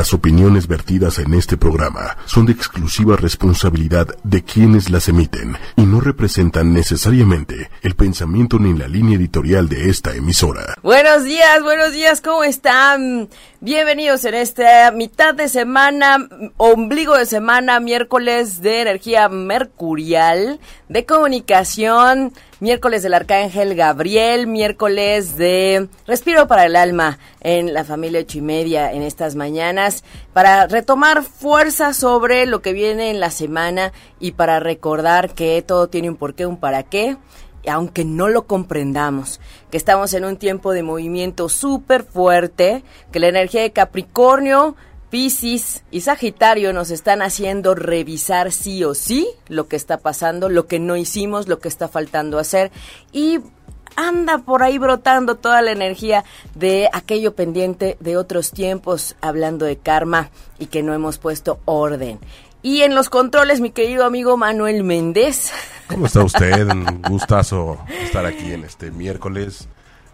Las opiniones vertidas en este programa son de exclusiva responsabilidad de quienes las emiten y no representan necesariamente el pensamiento ni la línea editorial de esta emisora. Buenos días, buenos días, ¿cómo están? Bienvenidos en esta mitad de semana, ombligo de semana, miércoles de energía mercurial, de comunicación, miércoles del Arcángel Gabriel, miércoles de Respiro para el Alma en la familia Chimedia en estas mañanas, para retomar fuerza sobre lo que viene en la semana y para recordar que todo tiene un porqué, un para qué aunque no lo comprendamos, que estamos en un tiempo de movimiento súper fuerte, que la energía de Capricornio Piscis y Sagitario nos están haciendo revisar sí o sí lo que está pasando, lo que no hicimos, lo que está faltando hacer y anda por ahí brotando toda la energía de aquello pendiente de otros tiempos, hablando de karma y que no hemos puesto orden. Y en los controles, mi querido amigo Manuel Méndez. ¿Cómo está usted? Un gustazo estar aquí en este miércoles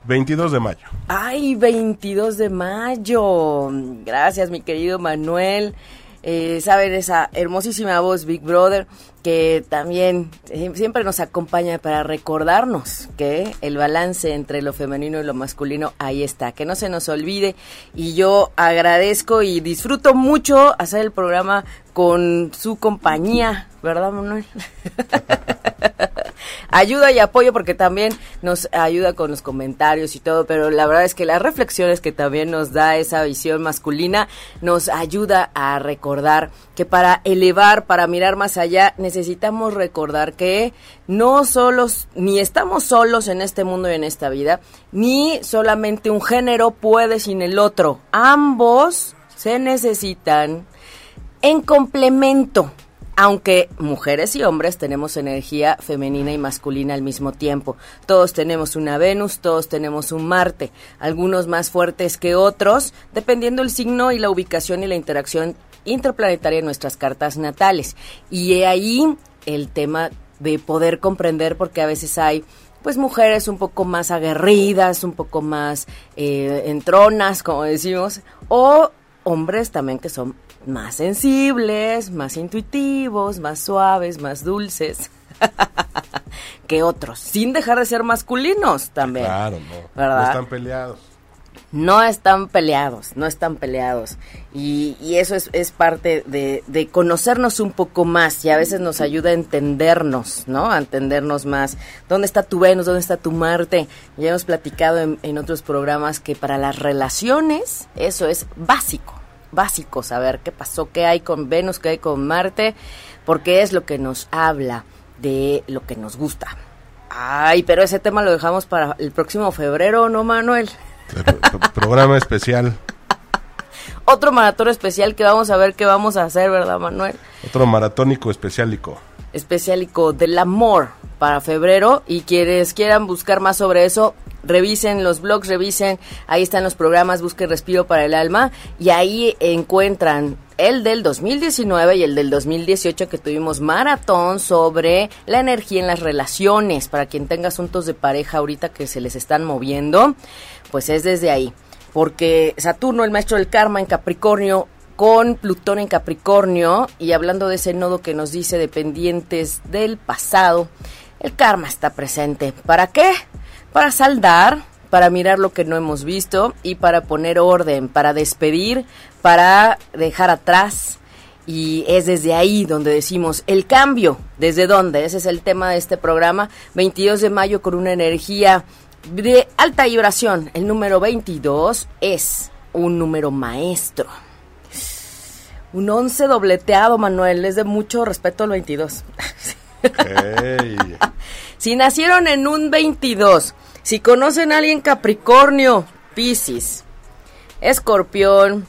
22 de mayo. Ay, 22 de mayo. Gracias, mi querido Manuel. Eh, saben esa hermosísima voz Big Brother que también eh, siempre nos acompaña para recordarnos que el balance entre lo femenino y lo masculino ahí está, que no se nos olvide y yo agradezco y disfruto mucho hacer el programa con su compañía, ¿verdad Manuel? ayuda y apoyo porque también nos ayuda con los comentarios y todo, pero la verdad es que las reflexiones que también nos da esa visión masculina nos ayuda a recordar que para elevar, para mirar más allá, necesitamos recordar que no solos, ni estamos solos en este mundo y en esta vida, ni solamente un género puede sin el otro. Ambos se necesitan en complemento aunque mujeres y hombres tenemos energía femenina y masculina al mismo tiempo. Todos tenemos una Venus, todos tenemos un Marte, algunos más fuertes que otros, dependiendo el signo y la ubicación y la interacción interplanetaria en nuestras cartas natales. Y ahí el tema de poder comprender porque a veces hay pues mujeres un poco más aguerridas, un poco más eh, entronas, como decimos, o hombres también que son más sensibles, más intuitivos, más suaves, más dulces que otros, sin dejar de ser masculinos también. Claro, no. No están peleados. No están peleados, no están peleados. Y, eso es, es parte de, de, conocernos un poco más y a veces nos ayuda a entendernos, ¿no? A entendernos más. ¿Dónde está tu Venus? ¿Dónde está tu Marte? Ya hemos platicado en, en otros programas que para las relaciones eso es básico básico, saber qué pasó, qué hay con Venus, qué hay con Marte, porque es lo que nos habla de lo que nos gusta. Ay, pero ese tema lo dejamos para el próximo febrero, ¿no, Manuel? programa especial. Otro maratón especial que vamos a ver qué vamos a hacer, ¿verdad, Manuel? Otro maratónico especialico. Especialico del amor para febrero y quienes quieran buscar más sobre eso, revisen los blogs, revisen, ahí están los programas, busquen Respiro para el Alma y ahí encuentran el del 2019 y el del 2018 que tuvimos maratón sobre la energía en las relaciones. Para quien tenga asuntos de pareja ahorita que se les están moviendo, pues es desde ahí. Porque Saturno, el maestro del karma en Capricornio, con Plutón en Capricornio y hablando de ese nodo que nos dice dependientes del pasado, el karma está presente. ¿Para qué? para saldar, para mirar lo que no hemos visto y para poner orden, para despedir, para dejar atrás. Y es desde ahí donde decimos el cambio. ¿Desde dónde? Ese es el tema de este programa. 22 de mayo con una energía de alta vibración. El número 22 es un número maestro. Un 11 dobleteado, Manuel. Es de mucho respeto al 22. si nacieron en un 22 si conocen a alguien Capricornio, Piscis, Escorpión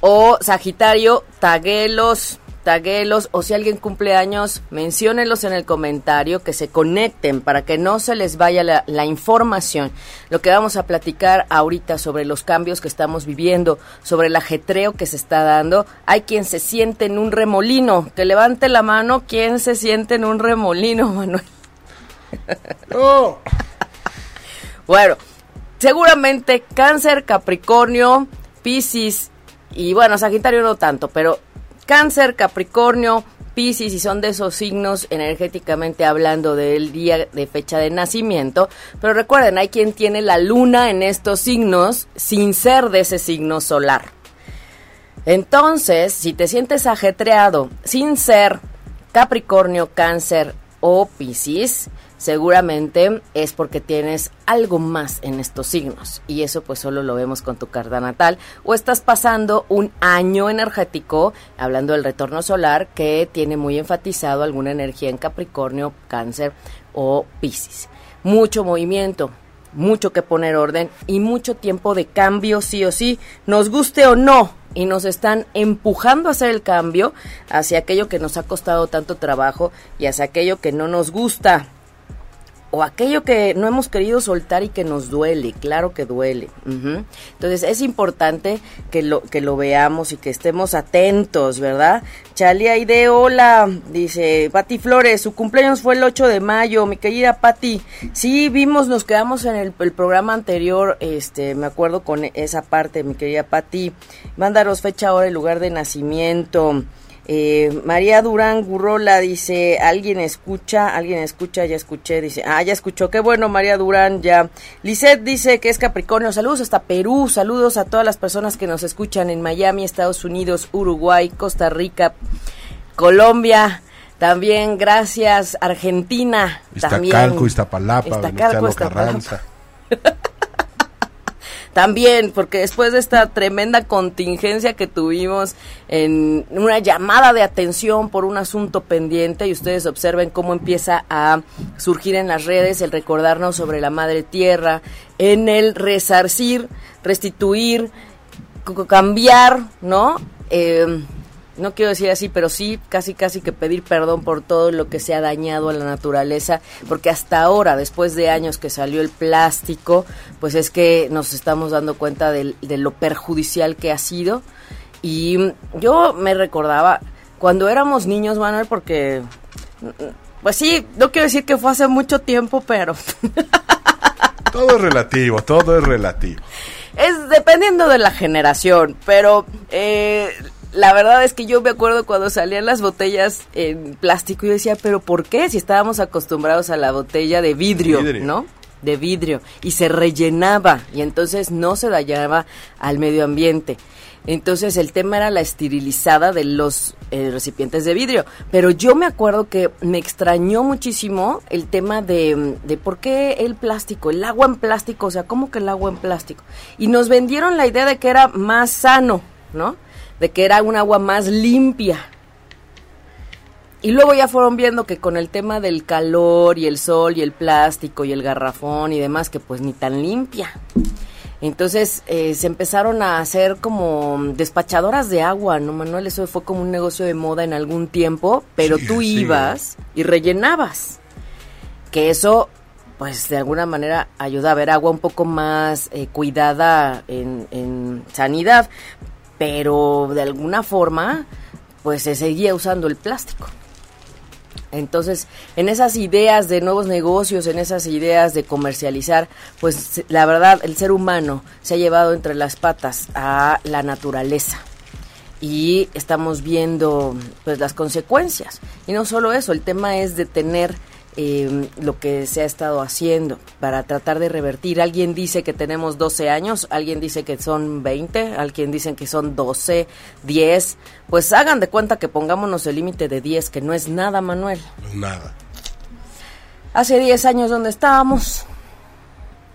o Sagitario, taguelos, taguelos o si alguien cumple años, menciónenlos en el comentario, que se conecten para que no se les vaya la, la, información. Lo que vamos a platicar ahorita sobre los cambios que estamos viviendo, sobre el ajetreo que se está dando. Hay quien se siente en un remolino, que levante la mano, ¿quién se siente en un remolino, Manuel? Oh. Bueno, seguramente Cáncer, Capricornio, Piscis y bueno, Sagitario no tanto, pero Cáncer, Capricornio, Piscis, y son de esos signos energéticamente hablando del día de fecha de nacimiento. Pero recuerden, hay quien tiene la luna en estos signos sin ser de ese signo solar. Entonces, si te sientes ajetreado sin ser Capricornio, Cáncer o Piscis, seguramente es porque tienes algo más en estos signos y eso pues solo lo vemos con tu carta natal o estás pasando un año energético, hablando del retorno solar, que tiene muy enfatizado alguna energía en Capricornio, Cáncer o Piscis. Mucho movimiento, mucho que poner orden y mucho tiempo de cambio sí o sí, nos guste o no, y nos están empujando a hacer el cambio hacia aquello que nos ha costado tanto trabajo y hacia aquello que no nos gusta o aquello que no hemos querido soltar y que nos duele, claro que duele. Entonces es importante que lo, que lo veamos y que estemos atentos, ¿verdad? Chalia Ide, hola, dice Pati Flores, su cumpleaños fue el 8 de mayo, mi querida Pati. Sí, vimos, nos quedamos en el, el, programa anterior, este, me acuerdo con esa parte, mi querida Pati. Mándanos fecha, hora y lugar de nacimiento. Eh, María Durán Gurrola dice, alguien escucha, alguien escucha, ya escuché, dice, ah, ya escuchó, qué bueno María Durán, ya. Lisette dice que es Capricornio, saludos hasta Perú, saludos a todas las personas que nos escuchan en Miami, Estados Unidos, Uruguay, Costa Rica, Colombia, también gracias Argentina, Iztacalco, Iztapalapa, Iztacalco, Carranza. También, porque después de esta tremenda contingencia que tuvimos en una llamada de atención por un asunto pendiente, y ustedes observen cómo empieza a surgir en las redes el recordarnos sobre la madre tierra, en el resarcir, restituir, cambiar, ¿no? Eh, no quiero decir así, pero sí casi casi que pedir perdón por todo lo que se ha dañado a la naturaleza, porque hasta ahora, después de años que salió el plástico, pues es que nos estamos dando cuenta de, de lo perjudicial que ha sido. Y yo me recordaba cuando éramos niños, Manuel, porque, pues sí, no quiero decir que fue hace mucho tiempo, pero... todo es relativo, todo es relativo. Es dependiendo de la generación, pero eh, la verdad es que yo me acuerdo cuando salían las botellas en plástico y yo decía, pero ¿por qué? Si estábamos acostumbrados a la botella de vidrio, ¿no? De vidrio. Y se rellenaba y entonces no se dañaba al medio ambiente. Entonces el tema era la esterilizada de los eh, recipientes de vidrio. Pero yo me acuerdo que me extrañó muchísimo el tema de, de por qué el plástico, el agua en plástico, o sea, ¿cómo que el agua en plástico? Y nos vendieron la idea de que era más sano, ¿no? De que era un agua más limpia. Y luego ya fueron viendo que con el tema del calor y el sol y el plástico y el garrafón y demás, que pues ni tan limpia. Entonces eh, se empezaron a hacer como despachadoras de agua, ¿no, Manuel? Eso fue como un negocio de moda en algún tiempo, pero tú ibas y rellenabas. Que eso, pues de alguna manera ayuda a ver agua un poco más eh, cuidada en, en sanidad pero de alguna forma pues se seguía usando el plástico. Entonces, en esas ideas de nuevos negocios, en esas ideas de comercializar, pues la verdad, el ser humano se ha llevado entre las patas a la naturaleza. Y estamos viendo pues las consecuencias. Y no solo eso, el tema es de tener eh, lo que se ha estado haciendo para tratar de revertir. Alguien dice que tenemos 12 años, alguien dice que son 20, alguien dice que son 12, 10. Pues hagan de cuenta que pongámonos el límite de 10, que no es nada, Manuel. Nada. Hace 10 años, ¿dónde estábamos?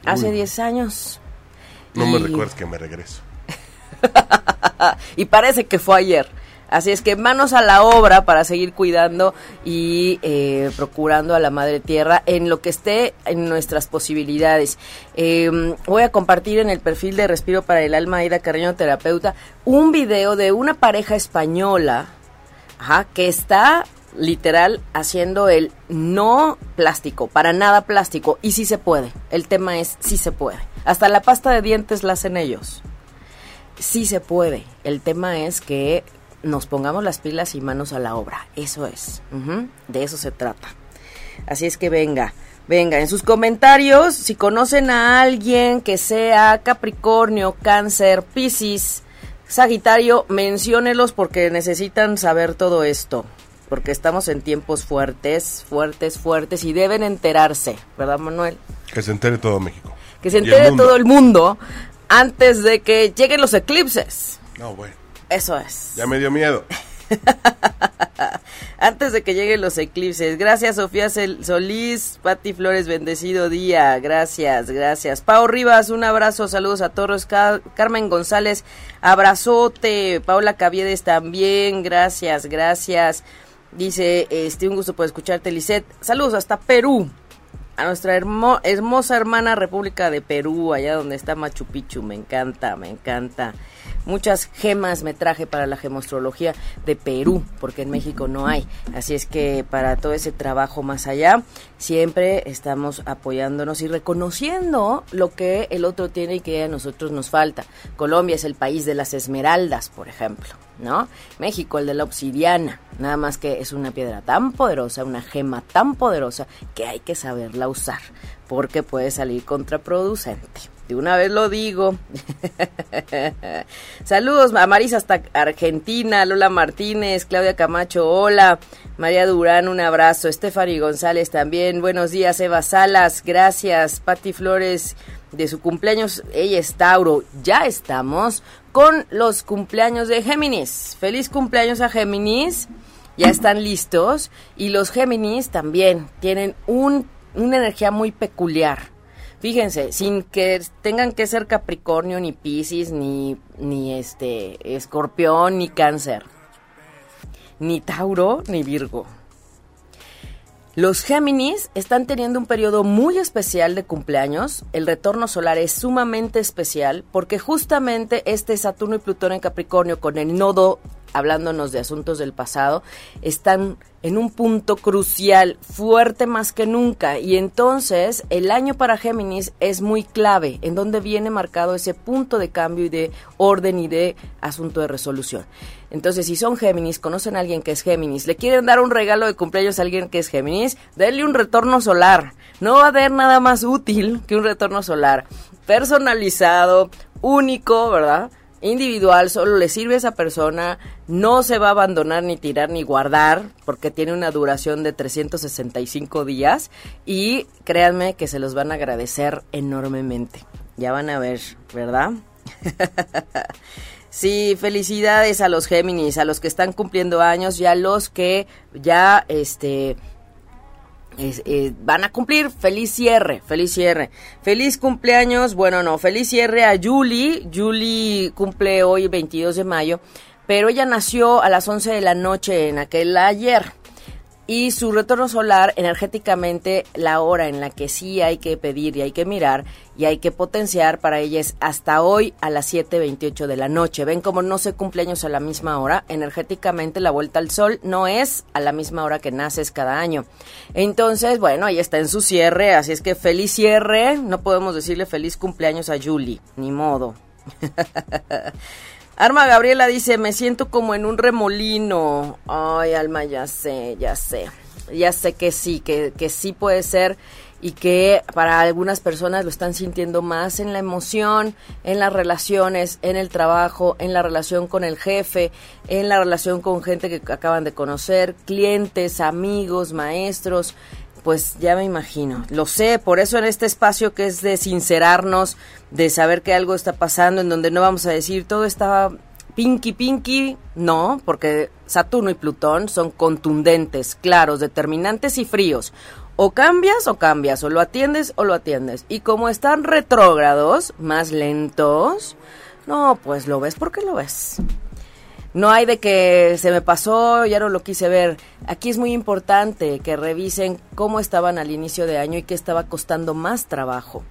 Hace 10 años. No me recuerdes que me regreso. y parece que fue ayer. Así es que manos a la obra para seguir cuidando y eh, procurando a la madre tierra en lo que esté en nuestras posibilidades. Em, voy a compartir en el perfil de Respiro para el Alma Aida Carreño Terapeuta un video de una pareja española que está literal haciendo el no plástico, para nada plástico, y sí se puede. El tema es sí se puede. Hasta la pasta de dientes la hacen ellos. Sí se puede. El tema es que nos pongamos las pilas y manos a la obra. Eso es. De eso se trata. Así es que venga, venga, en sus comentarios, si conocen a alguien que sea Capricornio, Cáncer, Piscis, Sagitario, menciónelos porque necesitan saber todo esto. Porque estamos en tiempos fuertes, fuertes, fuertes y deben enterarse, ¿verdad, Manuel? Que se entere todo México. Que se entere todo el mundo antes de que lleguen los eclipses. No, bueno. Eso es. Ya me dio miedo. Antes de que lleguen los eclipses. Gracias, Sofía Solís. Pati Flores, bendecido día. Gracias, gracias. Pau Rivas, un abrazo. Saludos a todos. Carmen González, abrazote. Paula Caviedes también. Gracias, gracias. Dice, este, un gusto por escucharte, Lisette. Saludos hasta Perú. A nuestra hermosa hermana República de Perú, allá donde está Machu Picchu. Me encanta, me encanta. Muchas gemas me traje para la gemostrología de Perú, porque en México no hay. Así es que para todo ese trabajo más allá, siempre estamos apoyándonos y reconociendo lo que el otro tiene y que a nosotros nos falta. Colombia es el país de las esmeraldas, por ejemplo, ¿no? México el de la obsidiana, nada más que es una piedra tan poderosa, una gema tan poderosa que hay que saberla usar, porque puede salir contraproducente una vez lo digo. Saludos a Marisa hasta Argentina, Lola Martínez, Claudia Camacho, hola. María Durán, un abrazo. Estefany González también. Buenos días, Eva Salas, gracias. Patti Flores, de su cumpleaños, ella es Tauro. Ya estamos con los cumpleaños de Géminis. Feliz cumpleaños a Géminis. Ya están listos. Y los Géminis también tienen un, una energía muy peculiar Fíjense, sin que tengan que ser Capricornio, ni Piscis, ni, ni este, Escorpión, ni Cáncer, ni Tauro, ni Virgo. Los Géminis están teniendo un periodo muy especial de cumpleaños. El retorno solar es sumamente especial porque justamente este Saturno y Plutón en Capricornio con el nodo hablándonos de asuntos del pasado, están en un punto crucial, fuerte más que nunca. Y entonces el año para Géminis es muy clave, en donde viene marcado ese punto de cambio y de orden y de asunto de resolución. Entonces, si son Géminis, conocen a alguien que es Géminis, le quieren dar un regalo de cumpleaños a alguien que es Géminis, denle un retorno solar. No va a haber nada más útil que un retorno solar. Personalizado, único, ¿verdad? Individual, solo le sirve a esa persona, no se va a abandonar ni tirar ni guardar, porque tiene una duración de 365 días y créanme que se los van a agradecer enormemente. Ya van a ver, ¿verdad? sí, felicidades a los Géminis, a los que están cumpliendo años y a los que ya, este, eh, van a cumplir. Feliz cierre, feliz cierre. Feliz cumpleaños, bueno, no, feliz cierre a Julie. Julie cumple hoy 22 de mayo, pero ella nació a las 11 de la noche en aquel ayer y su retorno solar energéticamente la hora en la que sí hay que pedir y hay que mirar y hay que potenciar para ella es hasta hoy a las 7.28 de la noche. Ven como no se cumpleaños a la misma hora, energéticamente la vuelta al sol no es a la misma hora que naces cada año. Entonces, bueno, ahí está en su cierre, así es que feliz cierre, no podemos decirle feliz cumpleaños a Julie, ni modo. Arma Gabriela dice, me siento como en un remolino. Ay, Alma, ya sé, ya sé. Ya sé que sí, que, que sí puede ser y que para algunas personas lo están sintiendo más en la emoción, en las relaciones, en el trabajo, en la relación con el jefe, en la relación con gente que acaban de conocer, clientes, amigos, maestros. Pues ya me imagino, lo sé, por eso en este espacio que es de sincerarnos, de saber que algo está pasando, en donde no vamos a decir todo está pinky pinky, no, porque Saturno y Plutón son contundentes, claros, determinantes y fríos. O cambias o cambias, o lo atiendes o lo atiendes. Y como están retrógrados, más lentos, no, pues lo ves porque lo ves. No hay de que se me pasó, ya no lo quise ver. Aquí es muy importante que revisen cómo estaban al inicio de año y qué estaba costando más trabajo.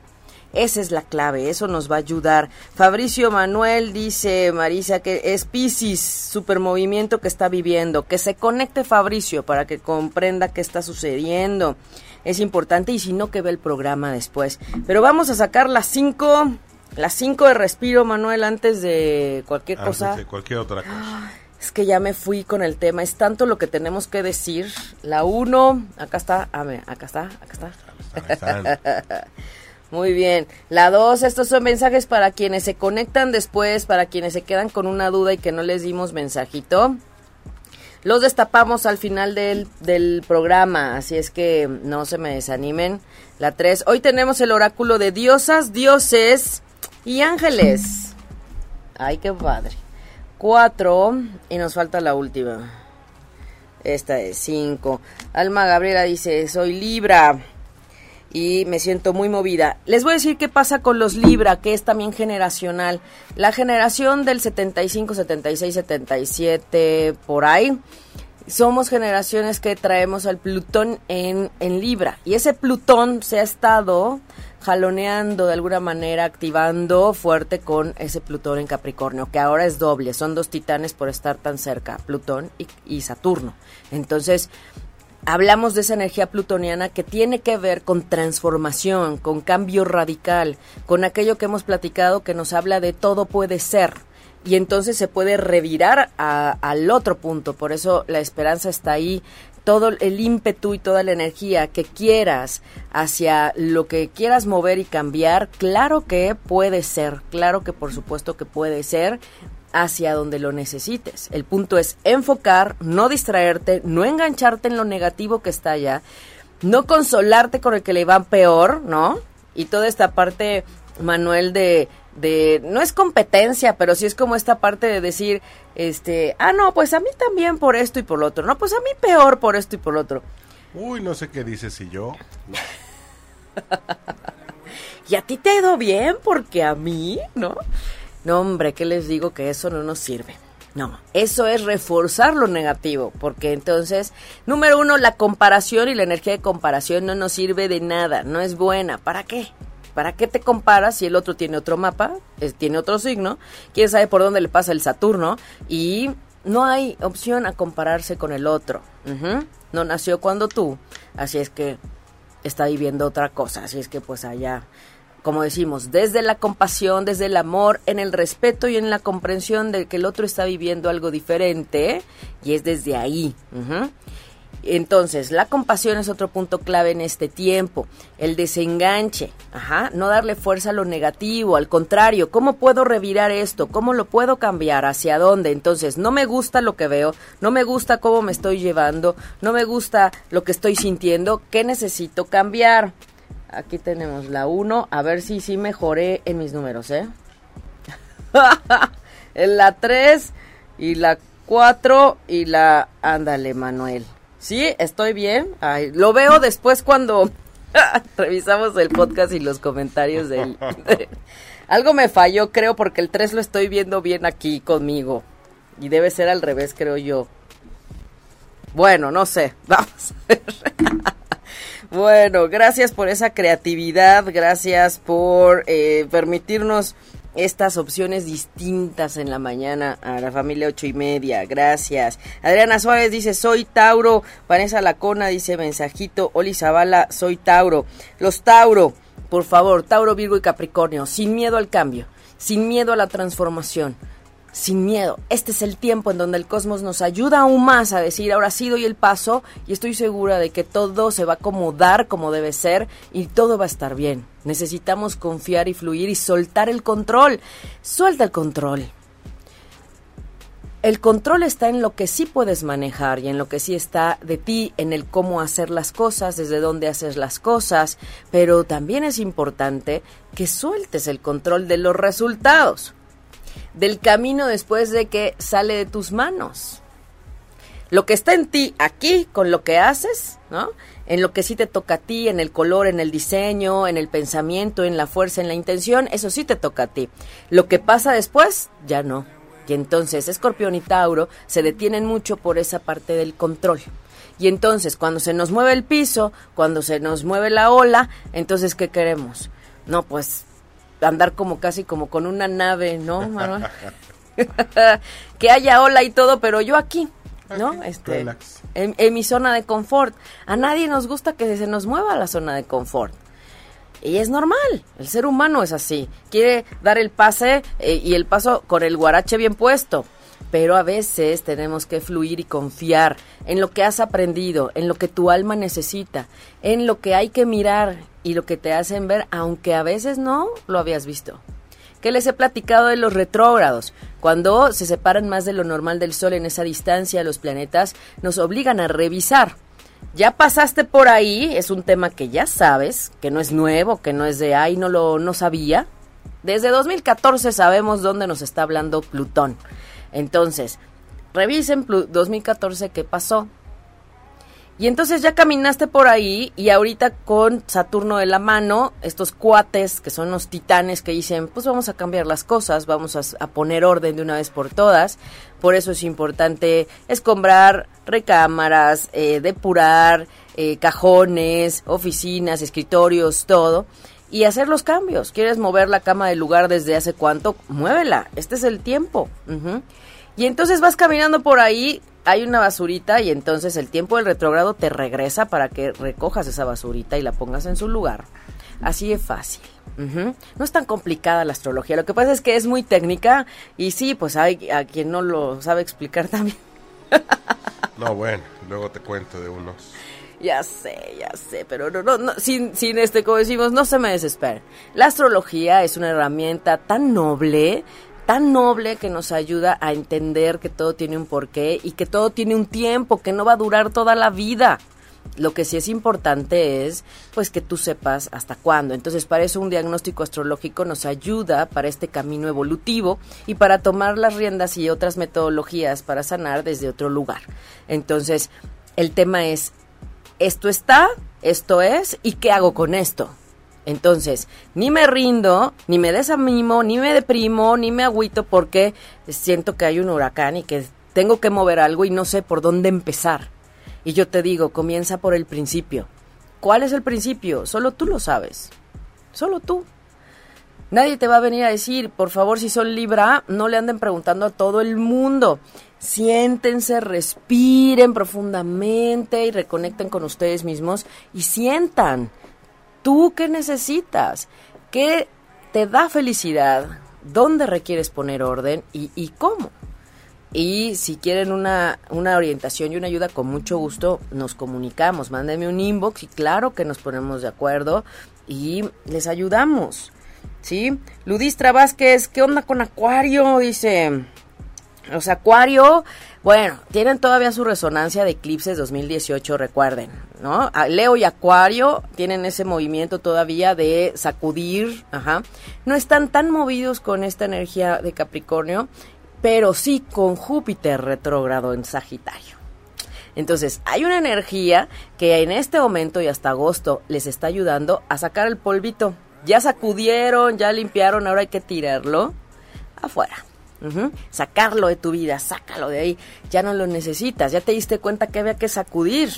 Esa es la clave, eso nos va a ayudar. Fabricio Manuel dice, Marisa, que es Piscis, supermovimiento que está viviendo. Que se conecte Fabricio para que comprenda qué está sucediendo. Es importante y si no, que ve el programa después. Pero vamos a sacar las cinco las 5 de respiro, Manuel, antes de cualquier cosa. De cualquier otra cosa. Es que ya me fui con el tema. Es tanto lo que tenemos que decir. La 1, acá está. Acá está, acá está. Muy bien. La dos, estos son mensajes para quienes se conectan después, para quienes se quedan con una duda y que no les dimos mensajito. Los destapamos al final del, del programa, así es que no se me desanimen. La tres, hoy tenemos el oráculo de diosas, dioses y ángeles. Ay, qué padre. Cuatro, y nos falta la última. Esta es cinco. Alma Gabriela dice, soy Libra y me siento muy movida. Les voy a decir qué pasa con los Libra, que es también generacional. La generación del 75, 76, 77, por ahí, somos generaciones que traemos al Plutón en, en Libra. Y ese Plutón se ha estado jaloneando de alguna manera, activando fuerte con ese Plutón en Capricornio, que ahora es doble, son dos titanes por estar tan cerca, Plutón y, Saturno. Entonces, hablamos de esa energía plutoniana que tiene que ver con transformación, con cambio radical, con aquello que hemos platicado que nos habla de todo puede ser. Y entonces se puede revirar al otro punto. Por eso la esperanza está ahí. Todo el ímpetu y toda la energía que quieras hacia lo que quieras mover y cambiar, claro que puede ser, claro que por supuesto que puede ser, hacia donde lo necesites. El punto es enfocar, no distraerte, no engancharte en lo negativo que está allá, no consolarte con el que le va peor, ¿no? Y toda esta parte, Manuel, de, de, no es competencia, pero sí es como esta parte de decir, este, ah, no, pues a mí también por esto y por lo otro, no, pues a mí peor por esto y por lo otro. Uy, no sé qué dices si yo. y a ti te ha ido bien porque a mí, ¿no? No, hombre, ¿qué les digo? Que eso no nos sirve. No, eso es reforzar lo negativo, porque entonces, número uno, la comparación y la energía de comparación no nos sirve de nada, no es buena. ¿Para qué? ¿Para qué te comparas si el otro tiene otro mapa, tiene otro signo? ¿Quién sabe por dónde le pasa el Saturno? Y no hay opción a compararse con el otro. No nació cuando tú, así es que está viviendo otra cosa, así es que pues allá como decimos, desde la compasión, desde el amor, en el respeto y en la comprensión de que el otro está viviendo algo diferente, y es desde ahí. Entonces, la compasión es otro punto clave en este tiempo. El desenganche, ajá, no darle fuerza a lo negativo, al contrario, ¿cómo puedo revirar esto? ¿Cómo lo puedo cambiar? ¿Hacia dónde? Entonces, no me gusta lo que veo, no me gusta cómo me estoy llevando, no me gusta lo que estoy sintiendo, ¿qué necesito cambiar? Aquí tenemos la 1. A ver si sí mejoré en mis números, ¿eh? en la 3 y la 4 y la... Ándale, Manuel. ¿Sí? ¿Estoy bien? Ay, lo veo después cuando revisamos el podcast y los comentarios del... Algo me falló, creo, porque el 3 lo estoy viendo bien aquí conmigo. Y debe ser al revés, creo yo. Bueno, no sé. Vamos a ver. Bueno, gracias por esa creatividad, gracias por eh, permitirnos estas opciones distintas en la mañana a la familia ocho y media. Gracias. Adriana Suárez dice soy Tauro. Vanessa Lacona dice mensajito. Oli Zavala soy Tauro. Los Tauro, por favor, Tauro, Virgo y Capricornio, sin miedo al cambio, sin miedo a la transformación sin miedo. Este es el tiempo en donde el cosmos nos ayuda aún más a decir, ahora sí doy el paso y estoy segura de que todo se va a acomodar como debe ser y todo va a estar bien. Necesitamos confiar y fluir y soltar el control. Suelta el control. El control está en lo que sí puedes manejar y en lo que sí está de ti, en el cómo hacer las cosas, desde dónde haces las cosas, pero también es importante que sueltes el control de los resultados del camino después de que sale de tus manos. Lo que está en ti aquí con lo que haces, ¿no? En lo que sí te toca a ti, en el color, en el diseño, en el pensamiento, en la fuerza, en la intención, eso sí te toca a ti. Lo que pasa después, ya no. Y entonces Escorpión y Tauro se detienen mucho por esa parte del control. Y entonces cuando se nos mueve el piso, cuando se nos mueve la ola, entonces ¿qué queremos? No, pues andar como casi como con una nave, ¿no, que haya ola y todo, pero yo aquí, ¿no? este, en, mi zona de confort. A nadie nos gusta que se nos mueva la zona de confort. Y es normal, el ser humano es así. Quiere dar el pase eh, y el paso con el guarache bien puesto. Pero a veces tenemos que fluir y confiar en lo que has aprendido, en lo que tu alma necesita, en lo que hay que mirar y lo que te hacen ver, aunque a veces no lo habías visto. ¿Qué les he platicado de los retrógrados? Cuando se separan más de lo normal del Sol en esa distancia, los planetas nos obligan a revisar. Ya pasaste por ahí, es un tema que ya sabes, que no es nuevo, que no es de ay, no lo no sabía. Desde 2014 sabemos dónde nos está hablando Plutón. Entonces, revisen 2014 qué pasó. Y entonces ya caminaste por ahí y ahorita con Saturno de la mano, estos cuates que son los titanes que dicen, pues vamos a cambiar las cosas, vamos a, poner orden de una vez por todas. Por eso es importante escombrar recámaras, eh, depurar eh, cajones, oficinas, escritorios, todo. Y hacer los cambios. ¿Quieres mover la cama del lugar desde hace cuánto? Muévela. Este es el tiempo. Y entonces vas caminando por ahí, hay una basurita y entonces el tiempo del retrógrado te regresa para que recojas esa basurita y la pongas en su lugar. Así es fácil. No es tan complicada la astrología. Lo que pasa es que es muy técnica y sí, pues hay a quien no lo sabe explicar también. no, bueno, luego te cuento de unos. Ya sé, ya sé, pero no, no, sin, sin este, como decimos, no se me desesperen. La astrología es una herramienta tan noble tan noble que nos ayuda a entender que todo tiene un porqué y que todo tiene un tiempo, que no va a durar toda la vida. Lo que sí es importante es, pues, que tú sepas hasta cuándo. Entonces, para eso un diagnóstico astrológico nos ayuda para este camino evolutivo y para tomar las riendas y otras metodologías para sanar desde otro lugar. Entonces, el tema es, esto está, esto es, ¿y qué hago con esto? Entonces, ni me rindo, ni me desanimo, ni me deprimo, ni me agüito porque siento que hay un huracán y que tengo que mover algo y no sé por dónde empezar. Y yo te digo, comienza por el principio. ¿Cuál es el principio? Solo tú lo sabes. Solo tú. Nadie te va a venir a decir, por favor, si son Libra, no le anden preguntando a todo el mundo. Siéntense, respiren profundamente y reconecten con ustedes mismos y sientan ¿Tú qué necesitas? ¿Qué te da felicidad? ¿Dónde requieres poner orden y, cómo? Y si quieren una, una, orientación y una ayuda, con mucho gusto nos comunicamos. Mándenme un inbox y claro que nos ponemos de acuerdo y les ayudamos. ¿Sí? Ludistra Vázquez, ¿qué onda con Acuario? Dice, los Acuario bueno, tienen todavía su resonancia de eclipses 2018, recuerden, ¿no? Leo y Acuario tienen ese movimiento todavía de sacudir, ajá. No están tan movidos con esta energía de Capricornio, pero sí con Júpiter retrógrado en Sagitario. Entonces, hay una energía que en este momento y hasta agosto les está ayudando a sacar el polvito. Ya sacudieron, ya limpiaron, ahora hay que tirarlo afuera. Sacarlo de tu vida, sácalo de ahí. Ya no lo necesitas, ya te diste cuenta que había que sacudir.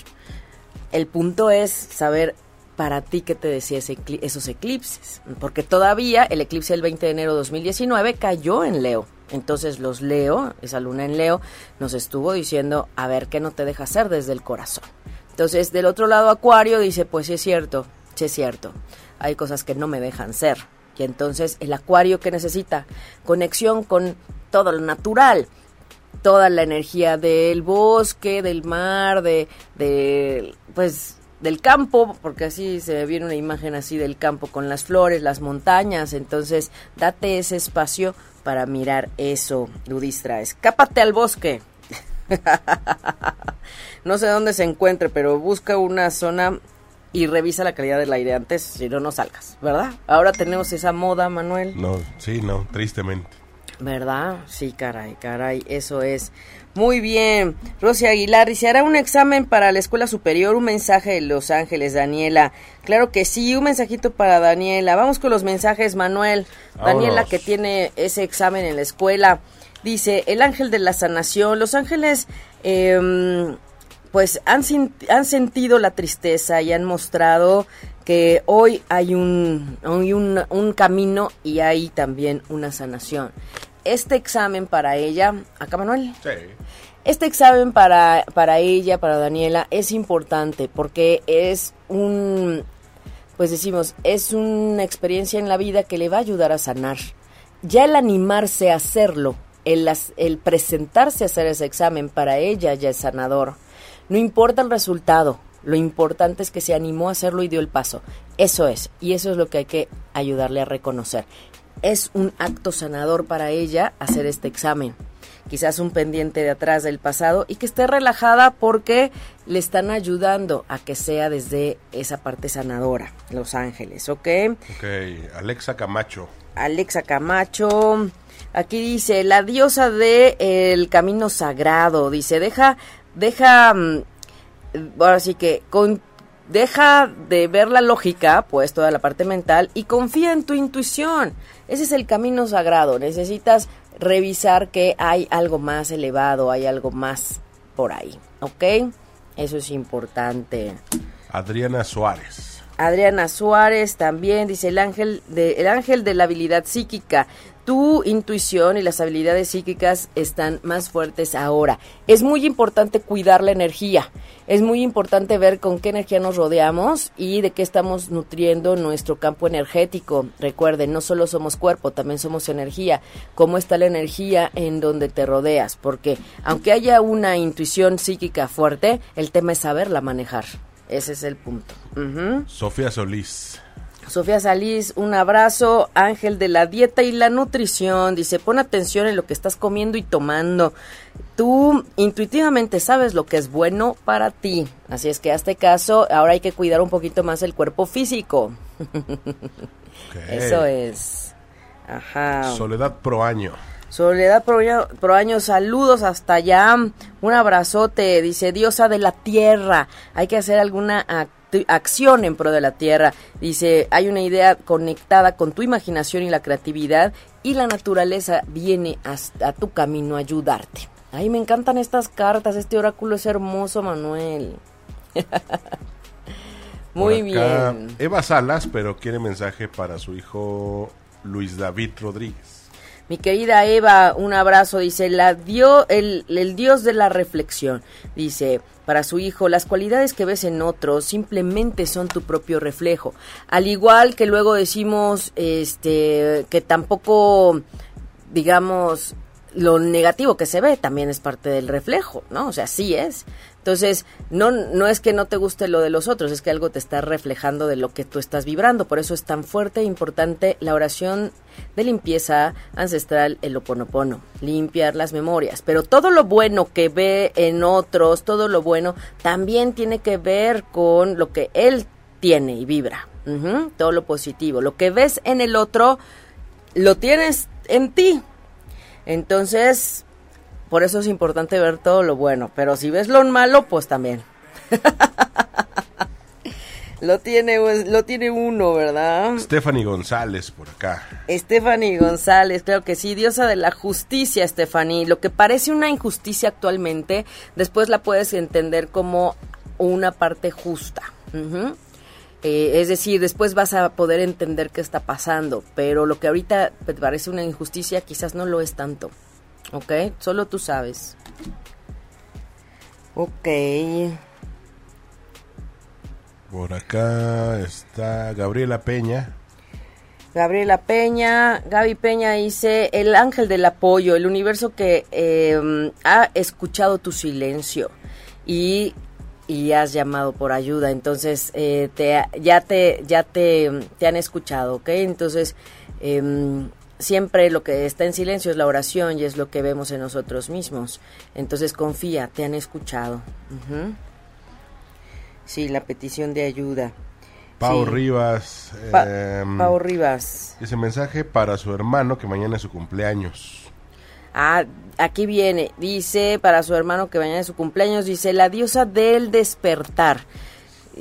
El punto es saber para ti qué te decía esos eclipses. Porque todavía el eclipse del 20 de enero de 2019 cayó en Leo. Entonces los Leo, esa luna en Leo, nos estuvo diciendo, a ver qué no te deja hacer desde el corazón. Entonces del otro lado Acuario dice, pues sí es cierto, sí es cierto. Hay cosas que no me dejan ser. Y entonces el acuario que necesita conexión con todo lo natural, toda la energía del bosque, del mar, de, de pues del campo, porque así se viene una imagen así del campo con las flores, las montañas, entonces date ese espacio para mirar eso, Ludistra, escápate al bosque. no sé dónde se encuentre, pero busca una zona y revisa la calidad del aire antes, si no, no salgas, ¿verdad? Ahora tenemos esa moda, Manuel. No, sí, no, tristemente. ¿Verdad? Sí, caray, caray, eso es. Muy bien. Rosy Aguilar dice, ¿hará un examen para la escuela superior? Un mensaje de Los Ángeles, Daniela. Claro que sí, un mensajito para Daniela. Vamos con los mensajes, Manuel. Daniela que tiene ese examen en la escuela. Dice, el ángel de la sanación. Los ángeles... Eh, pues han, han sentido la tristeza y han mostrado que hoy hay un, un, camino y hay también una sanación. Este examen para ella, acá Manuel. Sí. Este examen para, para ella, para Daniela, es importante porque es un, pues decimos, es una experiencia en la vida que le va a ayudar a sanar. Ya el animarse a hacerlo el, el presentarse a hacer ese examen para ella ya es sanador. No importa el resultado, lo importante es que se animó a hacerlo y dio el paso. Eso es, y eso es lo que hay que ayudarle a reconocer. Es un acto sanador para ella hacer este examen. Quizás un pendiente de atrás del pasado y que esté relajada porque le están ayudando a que sea desde esa parte sanadora, Los Ángeles, ¿ok? Ok, Alexa Camacho. Alexa Camacho. Aquí dice, la diosa del el camino sagrado. Dice, deja, deja mm, ahora sí que con, deja de ver la lógica, pues toda la parte mental, y confía en tu intuición. Ese es el camino sagrado. Necesitas revisar que hay algo más elevado, hay algo más por ahí, ¿ok? Eso es importante. Adriana Suárez. Adriana Suárez también dice el ángel de el ángel de la habilidad psíquica tu intuición y las habilidades psíquicas están más fuertes ahora. Es muy importante cuidar la energía. Es muy importante ver con qué energía nos rodeamos y de qué estamos nutriendo nuestro campo energético. Recuerden, no solo somos cuerpo, también somos energía. ¿Cómo está la energía en donde te rodeas? Porque aunque haya una intuición psíquica fuerte, el tema es saberla manejar. Ese es el punto. Sofía Solís. Sofía Salís, un abrazo. Ángel de la dieta y la nutrición. Dice, pon atención en lo que estás comiendo y tomando. Tú intuitivamente sabes lo que es bueno para ti. Así es que hazte caso. Ahora hay que cuidar un poquito más el cuerpo físico. Eso es. Ajá. Soledad Proaño. Soledad Pro año, saludos hasta allá. Un abrazote. Dice, diosa de la tierra. Hay que hacer alguna actividad acción en pro de la tierra. Dice, hay una idea conectada con tu imaginación y la creatividad y la naturaleza viene hasta tu camino a ayudarte. Ay, me encantan estas cartas, este oráculo es hermoso, Manuel. Muy bien. Eva Salas, pero quiere mensaje para su hijo Luis David Rodríguez. Mi querida Eva, un abrazo, dice, la dio el, el Dios de la reflexión. Dice, para su hijo, las cualidades que ves en otros simplemente son tu propio reflejo. Al igual que luego decimos este que tampoco digamos lo negativo que se ve también es parte del reflejo, ¿no? O sea, sí es. Entonces, no, no es que no te guste lo de los otros, es que algo te está reflejando de lo que tú estás vibrando. Por eso es tan fuerte e importante la oración de limpieza ancestral, el oponopono, limpiar las memorias. Pero todo lo bueno que ve en otros, todo lo bueno, también tiene que ver con lo que él tiene y vibra. todo lo positivo. Lo que ves en el otro, lo tienes en ti. Entonces, por eso es importante ver todo lo bueno, pero si ves lo malo, pues también. lo tiene lo tiene uno, ¿verdad? Stephanie González por acá. Stephanie González, creo que sí, diosa de la justicia, Stephanie. Lo que parece una injusticia actualmente, después la puedes entender como una parte justa. Eh, es decir, después vas a poder entender qué está pasando, pero lo que ahorita te parece una injusticia quizás no lo es tanto. ¿Ok? Solo tú sabes. Ok. Por acá está Gabriela Peña. Gabriela Peña, Gaby Peña dice, el ángel del apoyo, el universo que em, ha escuchado tu silencio y, y, has llamado por ayuda, entonces eh, te, ya, te, ya te, te, han escuchado, ¿ok? Entonces, eh, siempre lo que está en silencio es la oración y es lo que vemos en nosotros mismos. Entonces confía, te han escuchado. Sí, la petición de ayuda. Pau Rivas. Em, Pau Rivas. Ese mensaje para su hermano que mañana es su cumpleaños. Ah, aquí viene. Dice para su hermano que mañana es su cumpleaños. Dice la diosa del despertar.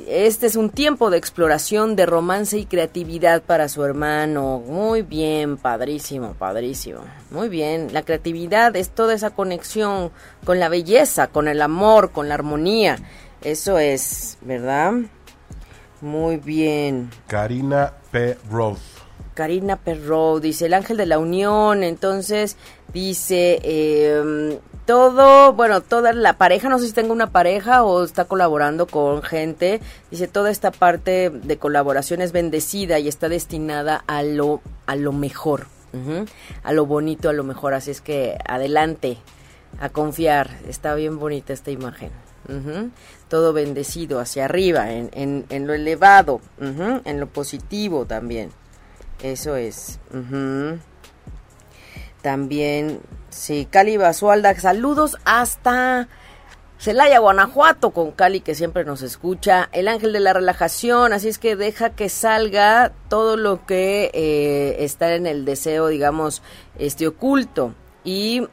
Este es un tiempo de exploración, de romance y creatividad para su hermano. Muy bien, padrísimo, padrísimo. Muy bien, la creatividad es toda esa conexión con la belleza, con el amor, con la armonía. Eso es, ¿verdad? Muy bien. Karina P. Roth. Karina Perro dice el ángel de la unión, entonces dice eh, todo, bueno, toda la pareja, no sé si tengo una pareja o está colaborando con gente, dice toda esta parte de colaboración es bendecida y está destinada a lo, a lo mejor. a lo bonito a lo mejor, así es que adelante, a confiar, está bien bonita esta imagen. Todo bendecido hacia arriba, en, en, en lo elevado, en lo positivo también. Eso es. También, sí, Cali Basualda, saludos hasta Celaya, Guanajuato, con Cali que siempre nos escucha. El ángel de la relajación, así es que deja que salga todo lo que eh, está en el deseo, digamos, este oculto. Y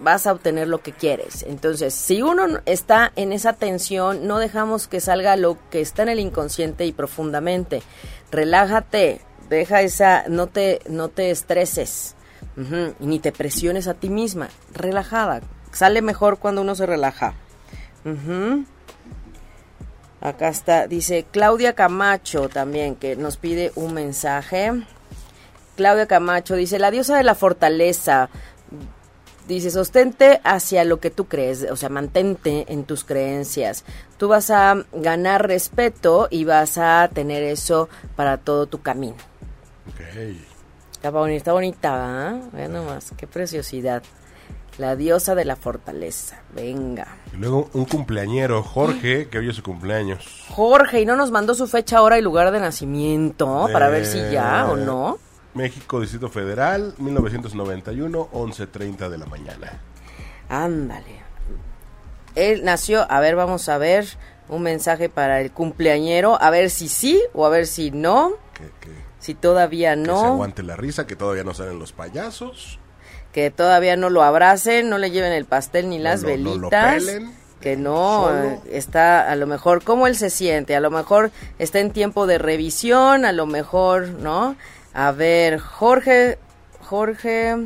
vas a obtener lo que quieres. Entonces, si uno está en esa tensión, no dejamos que salga lo que está en el inconsciente y profundamente. Relájate, deja esa, no te, no te estreses, y ni te presiones a ti misma, relajada. Sale mejor cuando uno se relaja. Ujú. Acá está, dice Claudia Camacho también, que nos pide un mensaje. Claudia Camacho dice, la diosa de la fortaleza, dice, sostente hacia lo que tú crees, o sea, mantente en tus creencias. Tú vas a ganar respeto y vas a tener eso para todo tu camino. Está bonita, está bonita, ¿ah? Vean nomás, qué preciosidad. La diosa de la fortaleza, venga. Y luego un cumpleañero, Jorge, que hoy es su cumpleaños. Jorge, y no nos mandó su fecha, hora y lugar de nacimiento para ver si ya o Eh, no. México, Distrito Federal, 1991, 11.30 de la mañana. Ándale. Él nació, a ver, vamos a ver un mensaje para el cumpleañero, a ver si sí o a ver si no, Que, que- si todavía que se no, aguante la risa, que todavía no salen los payasos. que todavía no lo abracen, no le lleven el pastel ni las No lo- no lo velitas. pelen, que no, solo. está a lo mejor, ¿cómo él se siente? A lo mejor está en tiempo de revisión, a lo mejor, ¿no? A ver, Jorge, Jorge,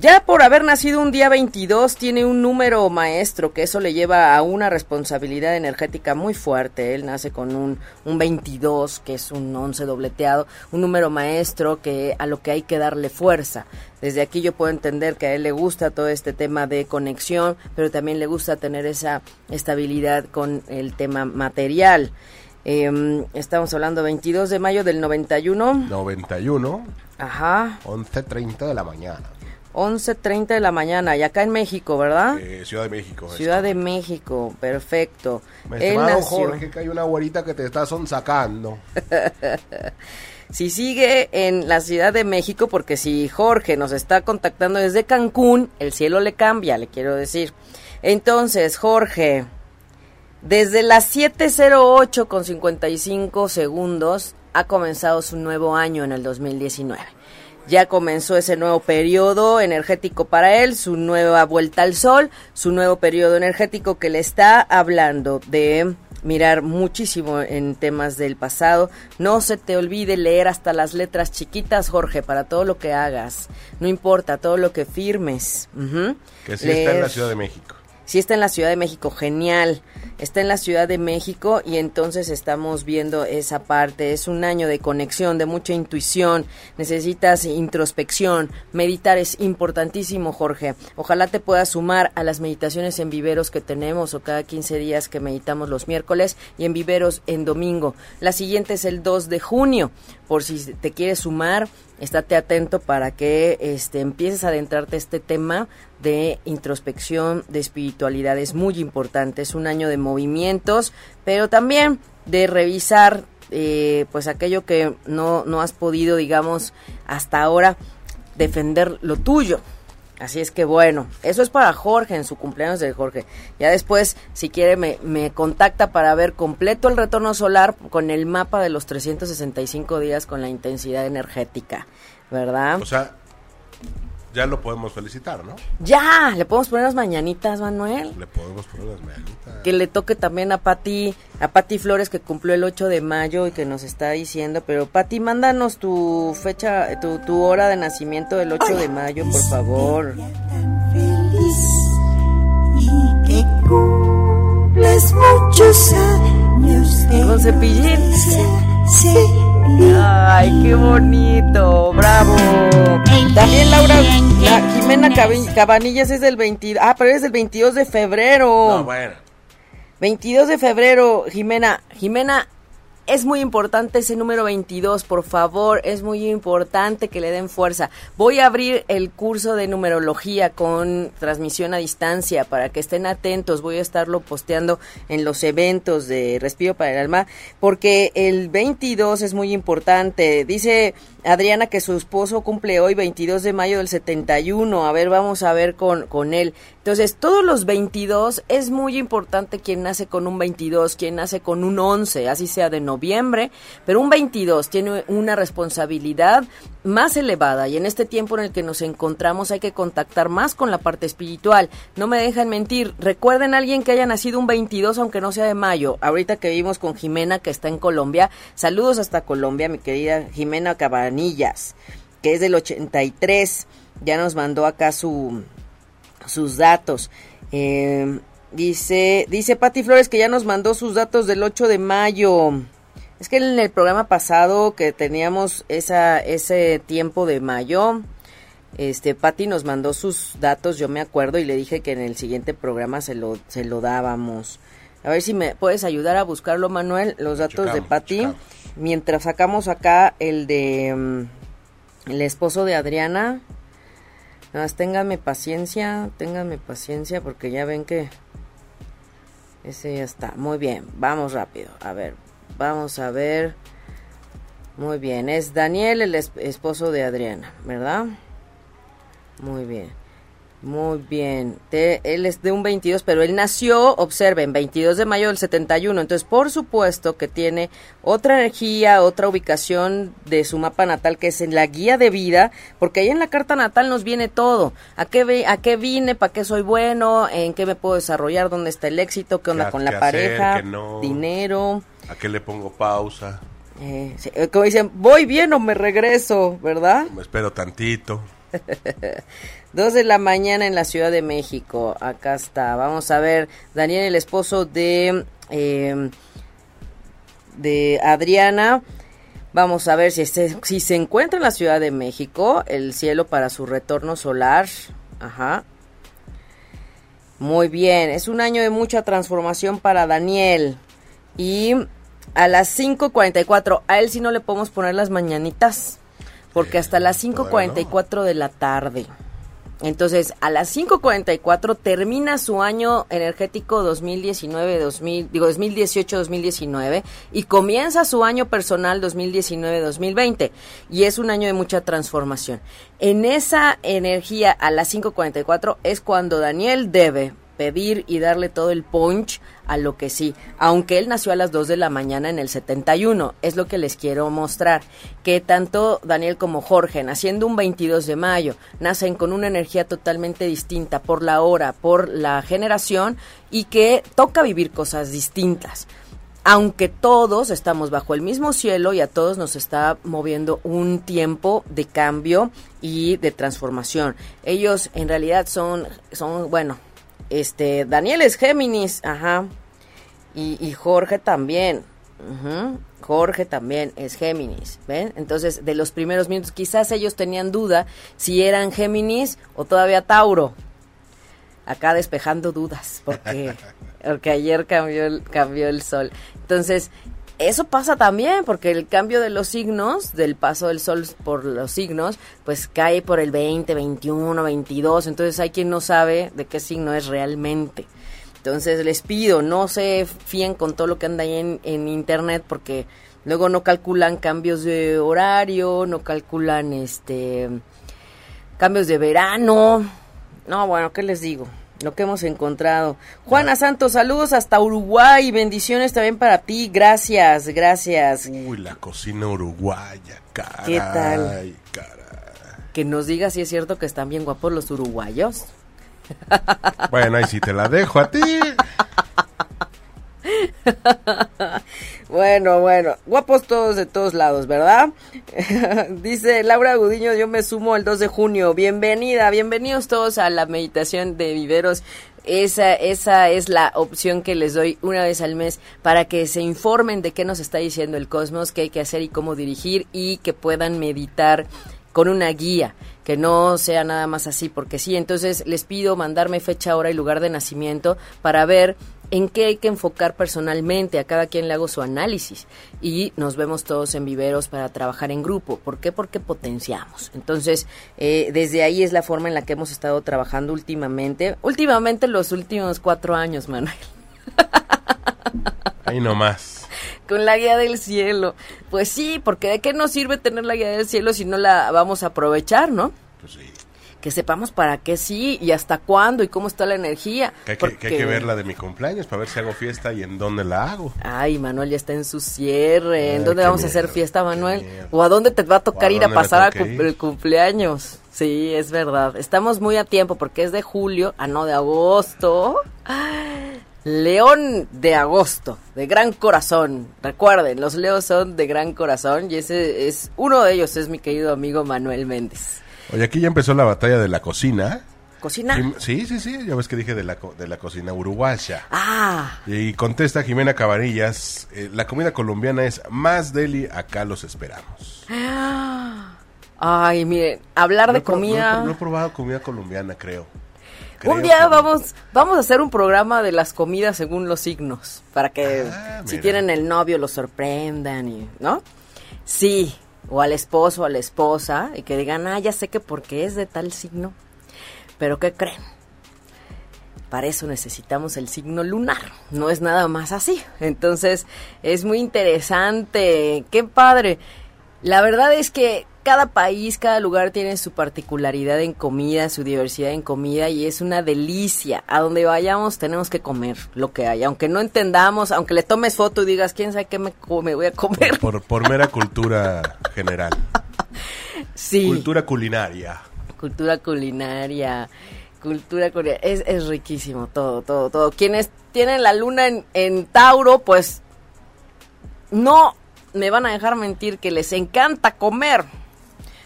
ya por haber nacido un día 22 tiene un número maestro, que eso le lleva a una responsabilidad energética muy fuerte. Él nace con un, un 22, que es un 11 dobleteado, un número maestro que a lo que hay que darle fuerza. Desde aquí yo puedo entender que a él le gusta todo este tema de conexión, pero también le gusta tener esa estabilidad con el tema material. Em, estamos hablando 22 de mayo del 91. 91, Ajá. 11.30 de la mañana. 11.30 de la mañana, y acá en México, ¿verdad? Eh, Ciudad de México. Ciudad de. México, perfecto. Estimado nació- Jorge, que hay una güerita que te está sonsacando. Si sigue en la Ciudad de México, porque si Jorge nos está contactando desde Cancún, el cielo le cambia, le quiero decir. Entonces, Jorge, desde las 7.08 con 55 segundos ha comenzado su nuevo año en el 2019. Ya comenzó ese nuevo periodo energético para él, su nueva vuelta al sol, su nuevo periodo energético que le está hablando de mirar muchísimo en temas del pasado. No se te olvide leer hasta las letras chiquitas, Jorge, para todo lo que hagas. No importa, todo lo que firmes. Ujú. Que sí está en la. Ciudad de México. Sí está en la Ciudad de México, genial. Está en la Ciudad de México y entonces estamos viendo esa parte. Es un año de conexión, de mucha intuición. Necesitas introspección. Meditar es importantísimo, Jorge. Ojalá te puedas sumar a las meditaciones en viveros que tenemos o cada 15 días que meditamos los miércoles y en viveros en domingo. La siguiente es el 2 de junio. Por si te quieres sumar, estate atento para que este, empieces a adentrarte a este tema de introspección, de espiritualidad. Es muy importante, es un año de movimientos, pero también de revisar eh, pues aquello que no, no has podido, digamos, hasta ahora defender lo tuyo. Así es que bueno, eso es para Jorge en su cumpleaños de Jorge. Ya después, si quiere, me, me contacta para ver completo el retorno solar con el mapa de los 365 días con la intensidad energética, ¿verdad? O sea, ya lo podemos felicitar, ¿no? Ya, le podemos poner las mañanitas, Manuel. Le podemos poner las medallitas. Que le toque también a Pati, a Pati Flores que cumplió el 8 de mayo y que nos está diciendo, pero Pati, mándanos tu fecha, tu, tu hora de nacimiento del 8 de mayo, por favor. tan feliz y que cumples muchos años de Con cepillín. Sí, Ay, qué bonito, bravo. También Laura, la Jimena Cabanillas es del 22, ah, pero es del 22 de febrero. No, bueno. 22 de febrero, Jimena, Jimena, es muy importante ese número 22, por favor, es muy importante que le den fuerza. Voy a abrir el curso de numerología con transmisión a distancia para que estén atentos. Voy a estarlo posteando en los eventos de Respiro para el Alma, porque el 22 es muy importante. Dice Adriana que su esposo cumple hoy 22 de mayo del 71. A ver, vamos a ver con, con él. Entonces, todos los 22 es muy importante quien nace con un 22, quien nace con un 11, así sea de noviembre, pero un 22 tiene una responsabilidad más elevada y en este tiempo en el que nos encontramos hay que contactar más con la parte espiritual. No me dejan mentir, recuerden a alguien que haya nacido un 22 aunque no sea de mayo. Ahorita que vimos con Jimena que está en Colombia, saludos hasta Colombia, mi querida Jimena Cabanillas, que es del 83, ya nos mandó acá su sus datos. Eh, dice, dice Pati Flores que ya nos mandó sus datos del 8 de mayo. Es que en el programa pasado que teníamos esa, ese tiempo de mayo, este Pati nos mandó sus datos, yo me acuerdo, y le dije que en el siguiente programa se lo, se lo dábamos. A ver si me puedes ayudar a buscarlo, Manuel, los datos de Pati. Mientras sacamos acá el de mm, el esposo de Adriana. Nada más ténganme paciencia, ténganme paciencia porque ya ven que ese ya está. Muy bien, vamos rápido. A ver, vamos a ver. Muy bien, es Daniel, el esposo de Adriana, ¿verdad? Muy bien. Muy bien. él es de un 22, pero él nació, observen, 22 de mayo del 71. Entonces, por supuesto que tiene otra energía, otra ubicación de su mapa natal, que es en la guía de vida, porque ahí en la carta natal nos viene todo. ¿A qué, a qué vine? ¿Para qué soy bueno? ¿En qué me puedo desarrollar? ¿Dónde está el éxito? ¿Qué onda con la pareja? Dinero. ¿A qué le pongo pausa? Eh, eh, como dicen, voy bien o me regreso, ¿verdad? Me espero tantito. Dos de la mañana en la Ciudad de México. Acá está. Vamos a ver. Daniel, el esposo de, em, de Adriana. Vamos a ver si, si se encuentra en la Ciudad de México. El cielo para su retorno solar. Ajá. Muy bien. Es un año de mucha transformación para Daniel. Y a las 5.44. A él sí no le podemos poner las mañanitas porque hasta las 5.44 de la tarde. Entonces, a las 5.44 termina su año energético 2019, 2000, digo 2018-2019 y comienza su año personal 2019-2020 y es un año de mucha transformación. En esa energía a las 5.44 es cuando Daniel debe pedir y darle todo el punch a lo que sí, aunque él nació a las 2 de la mañana en el 71, es lo que les quiero mostrar, que tanto Daniel como Jorge, naciendo un 22 de mayo, nacen con una energía totalmente distinta por la hora, por la generación y que toca vivir cosas distintas. Aunque todos estamos bajo el mismo cielo y a todos nos está moviendo un tiempo de cambio y de transformación. Ellos en realidad son, son bueno, este, Daniel es Géminis, ajá. Y, Jorge también. Jorge también es Géminis, ¿ven? Entonces, de los primeros minutos, quizás ellos tenían duda si eran Géminis o todavía Tauro. Acá despejando dudas, porque, porque ayer cambió el, cambió el sol. Entonces, eso pasa también, porque el cambio de los signos, del paso del sol por los signos, pues cae por el 20, 21, 22. Entonces hay quien no sabe de qué signo es realmente. Entonces les pido, no se fíen con todo lo que anda ahí en, en internet, porque luego no calculan cambios de horario, no calculan este cambios de verano. No, bueno, ¿qué les digo? lo que hemos encontrado. Juana Santos, saludos hasta Uruguay, bendiciones también para ti, gracias, gracias. Uy, la cocina uruguaya, caray. ¿Qué tal? Que nos diga si es cierto que están bien guapos los uruguayos. Bueno, ahí sí te la dejo a ti. bueno, bueno, guapos todos de todos lados, ¿verdad? Dice Laura Gudiño, yo me sumo el 2 de junio. Bienvenida, bienvenidos todos a la meditación de viveros. Esa, esa es la opción que les doy una vez al mes para que se informen de qué nos está diciendo el cosmos, qué hay que hacer y cómo dirigir y que puedan meditar con una guía, que no sea nada más así, porque sí, entonces les pido mandarme fecha, hora y lugar de nacimiento para ver en qué hay que enfocar personalmente, a cada quien le hago su análisis y nos vemos todos en viveros para trabajar en grupo. ¿Por qué? Porque potenciamos. Entonces, eh, desde ahí es la forma en la que hemos estado trabajando últimamente, últimamente los últimos cuatro años, Manuel. Ahí nomás. Con la guía del cielo. Pues sí, porque ¿de qué nos sirve tener la guía del cielo si no la vamos a aprovechar, no? Pues sí. Que sepamos para qué sí y hasta cuándo y cómo está la energía. Que hay que, que hay porque- que ver la de mi cumpleaños para ver si hago fiesta y en dónde la hago. Ay, Manuel ya está en su cierre. ¿En Ay, dónde vamos a hacer fiesta, Manuel? ¿O a dónde te va a tocar ¿O a ir a pasar a cum- ir? el cumpleaños? Sí, es verdad. Estamos muy a tiempo porque es de julio, ah, no, de agosto. León de agosto, de gran corazón. Recuerden, los leos son de gran corazón y ese es uno de ellos es mi querido amigo Manuel Méndez. Oye, aquí ya empezó la batalla de la cocina. Cocina. Sí, sí, sí, ya ves que dije de la, de la cocina uruguaya. Ah, Y contesta Jimena Cabanillas, eh, la comida colombiana es más deli, acá los esperamos. ay, miren, hablar No de comida. No, no he probado comida colombiana, creo. Un día que vamos, vamos a hacer un programa de las comidas según los signos, para que Ah, si mira. tienen el novio lo sorprendan y, ¿no? Sí, o al esposo o a la esposa y que digan, ah, ya sé que porque es de tal signo, pero ¿qué creen? Para eso necesitamos el signo lunar, no es nada más así. Entonces, es muy interesante, qué padre. La verdad es que cada país, cada lugar tiene su particularidad en comida, su diversidad en comida y es una delicia. A donde vayamos tenemos que comer lo que hay, aunque no entendamos, aunque le tomes foto y digas, ¿quién sabe qué me, voy a comer? Por, por mera cultura general. Sí. Cultura culinaria. cultura culinaria, cultura culinaria, es, es riquísimo todo, todo, todo. Quienes tienen la luna en, en Tauro, pues no me van a dejar mentir que les encanta comer.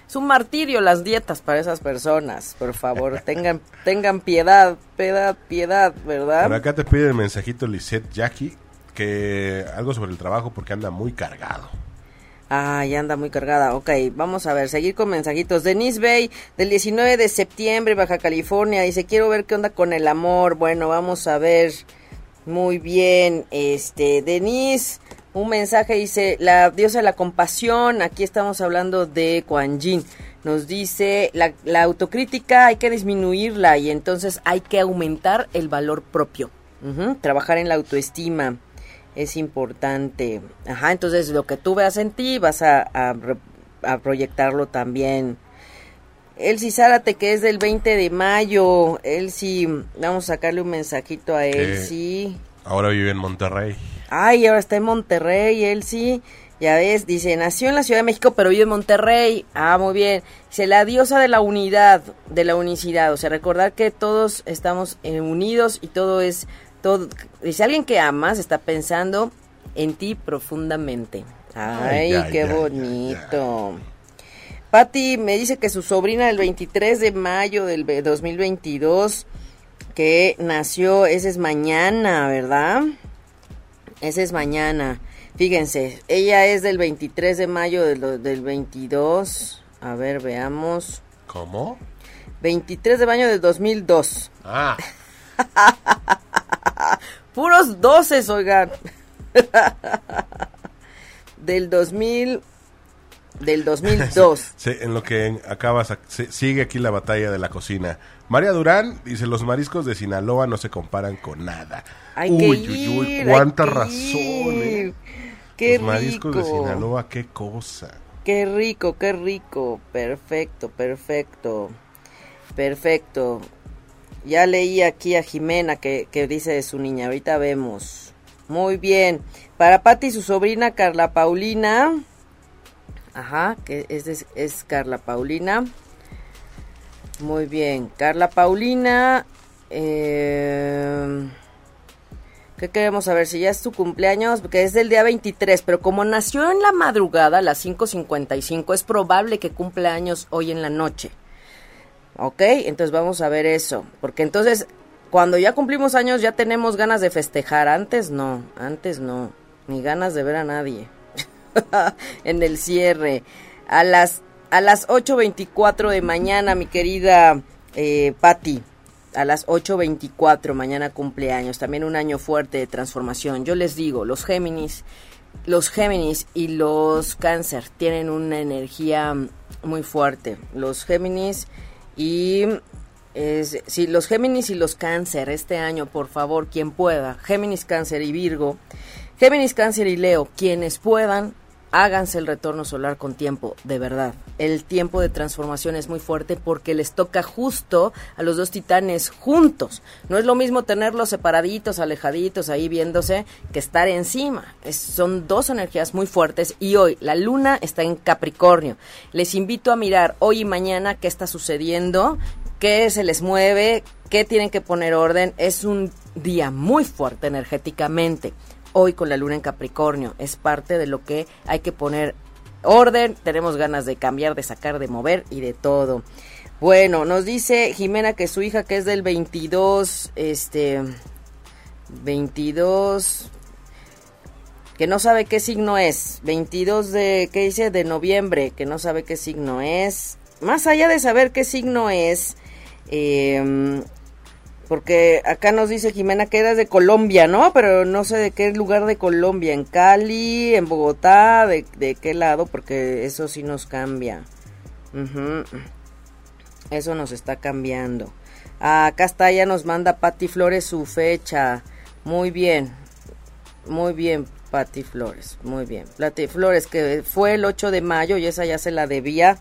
Es un martirio las dietas para esas personas, por favor, tengan, tengan piedad, piedad, piedad, ¿verdad? Por acá te pide el mensajito Lisette Jackie, que algo sobre el trabajo porque anda muy cargado. Ah, ya anda muy cargada. Ok, vamos a ver, seguir con mensajitos. Denise Bay, del 19 de septiembre, Baja California, dice, quiero ver qué onda con el amor. Bueno, vamos a ver. Muy bien, este, Denise, un mensaje dice, la diosa de la compasión, aquí estamos hablando de Kuan Yin. Nos dice, la, la autocrítica hay que disminuirla y entonces hay que aumentar el valor propio. Trabajar en la autoestima es importante. Ajá, entonces lo que tú veas en ti vas a, a re- a proyectarlo también. Elsie Zárate, que es del 20 de mayo. Elsie, vamos a sacarle un mensajito a Elsie. Ahora vive en Monterrey. Ay, ahora está en Monterrey, Elsie. Ya ves, dice, nació en la Ciudad de México, pero vive en Monterrey. Ah, muy bien. Dice, la diosa de la unidad, de la unicidad. O sea, recordar que todos estamos eh, unidos y todo es, todo. Dice, alguien que amas está pensando en ti profundamente. Ay, qué bonito. Patti me dice que su sobrina el 23 de mayo del ve- 2022, que nació, ese es mañana, ¿verdad? Ese es mañana. Fíjense, ella es del 23 de mayo del, del 22. A ver, veamos. ¿Cómo? 23 de mayo del 2002. Ah, Puros 12, oigan. del 2000. Del 2002. sí, en lo que acabas, sigue aquí la batalla de la cocina. María Durán dice, los mariscos de Sinaloa no se comparan con nada. Hay uy, que uy, uy, ir, cuánta hay que razón, ir. ¿eh? Qué los mariscos de. Sinaloa, qué cosa. Qué rico, qué rico. Perfecto, perfecto. Perfecto. Ya leí aquí a Jimena que, que dice de su niña. Ahorita vemos. Muy bien. Para Patti y su sobrina Carla Paulina. Ajá, que es, es Carla Paulina. Muy bien. Carla Paulina. Eh, ¿Qué queremos saber? Si ya es tu cumpleaños, porque es del día 23, pero como nació en la madrugada a las 5.55, es probable que cumpla años hoy en la noche. ¿Ok? Entonces vamos a ver eso. Porque entonces, cuando ya cumplimos años, ya tenemos ganas de festejar. Antes no, antes no. Ni ganas de ver a nadie. en el cierre. A las, a las 8.24 de mañana, mi querida eh, Patti. a las 8.24, mañana cumpleaños, también un año fuerte de transformación. Yo les digo, los Géminis, los Géminis y los Cáncer tienen una energía muy fuerte. Los Géminis y es, sí, los Géminis y los Cáncer este año, por favor, quien pueda, Géminis, Cáncer y Virgo, Géminis, Cáncer y Leo, quienes puedan, háganse el retorno solar con tiempo, de verdad. El tiempo de transformación es muy fuerte porque les toca justo a los dos titanes juntos. No es lo mismo tenerlos separaditos, alejaditos, ahí viéndose, que estar encima. Son dos energías muy fuertes y hoy la luna está en Capricornio. Les invito a mirar hoy y mañana qué está sucediendo, qué se les mueve, qué tienen que poner orden. Es un día muy fuerte energéticamente hoy con la luna en Capricornio. Es parte de lo que hay que poner orden. Tenemos ganas de cambiar, de sacar, de mover y de todo. Bueno, nos dice Jimena que su hija que es del 22, este, 22, que no sabe qué signo es. 22 de, ¿qué dice? De noviembre, que no sabe qué signo es. Más allá de saber qué signo es, eh, porque acá nos dice Jimena que eras de Colombia, ¿no? Pero no sé de qué lugar de Colombia, en Cali, en Bogotá, de, qué lado, porque eso sí nos cambia. Eso nos está cambiando. Acá está, ya nos manda Patti Flores su fecha. Muy bien, muy bien, Patti Flores, muy bien. Patti Flores, que fue el 8 de mayo y esa ya se la debía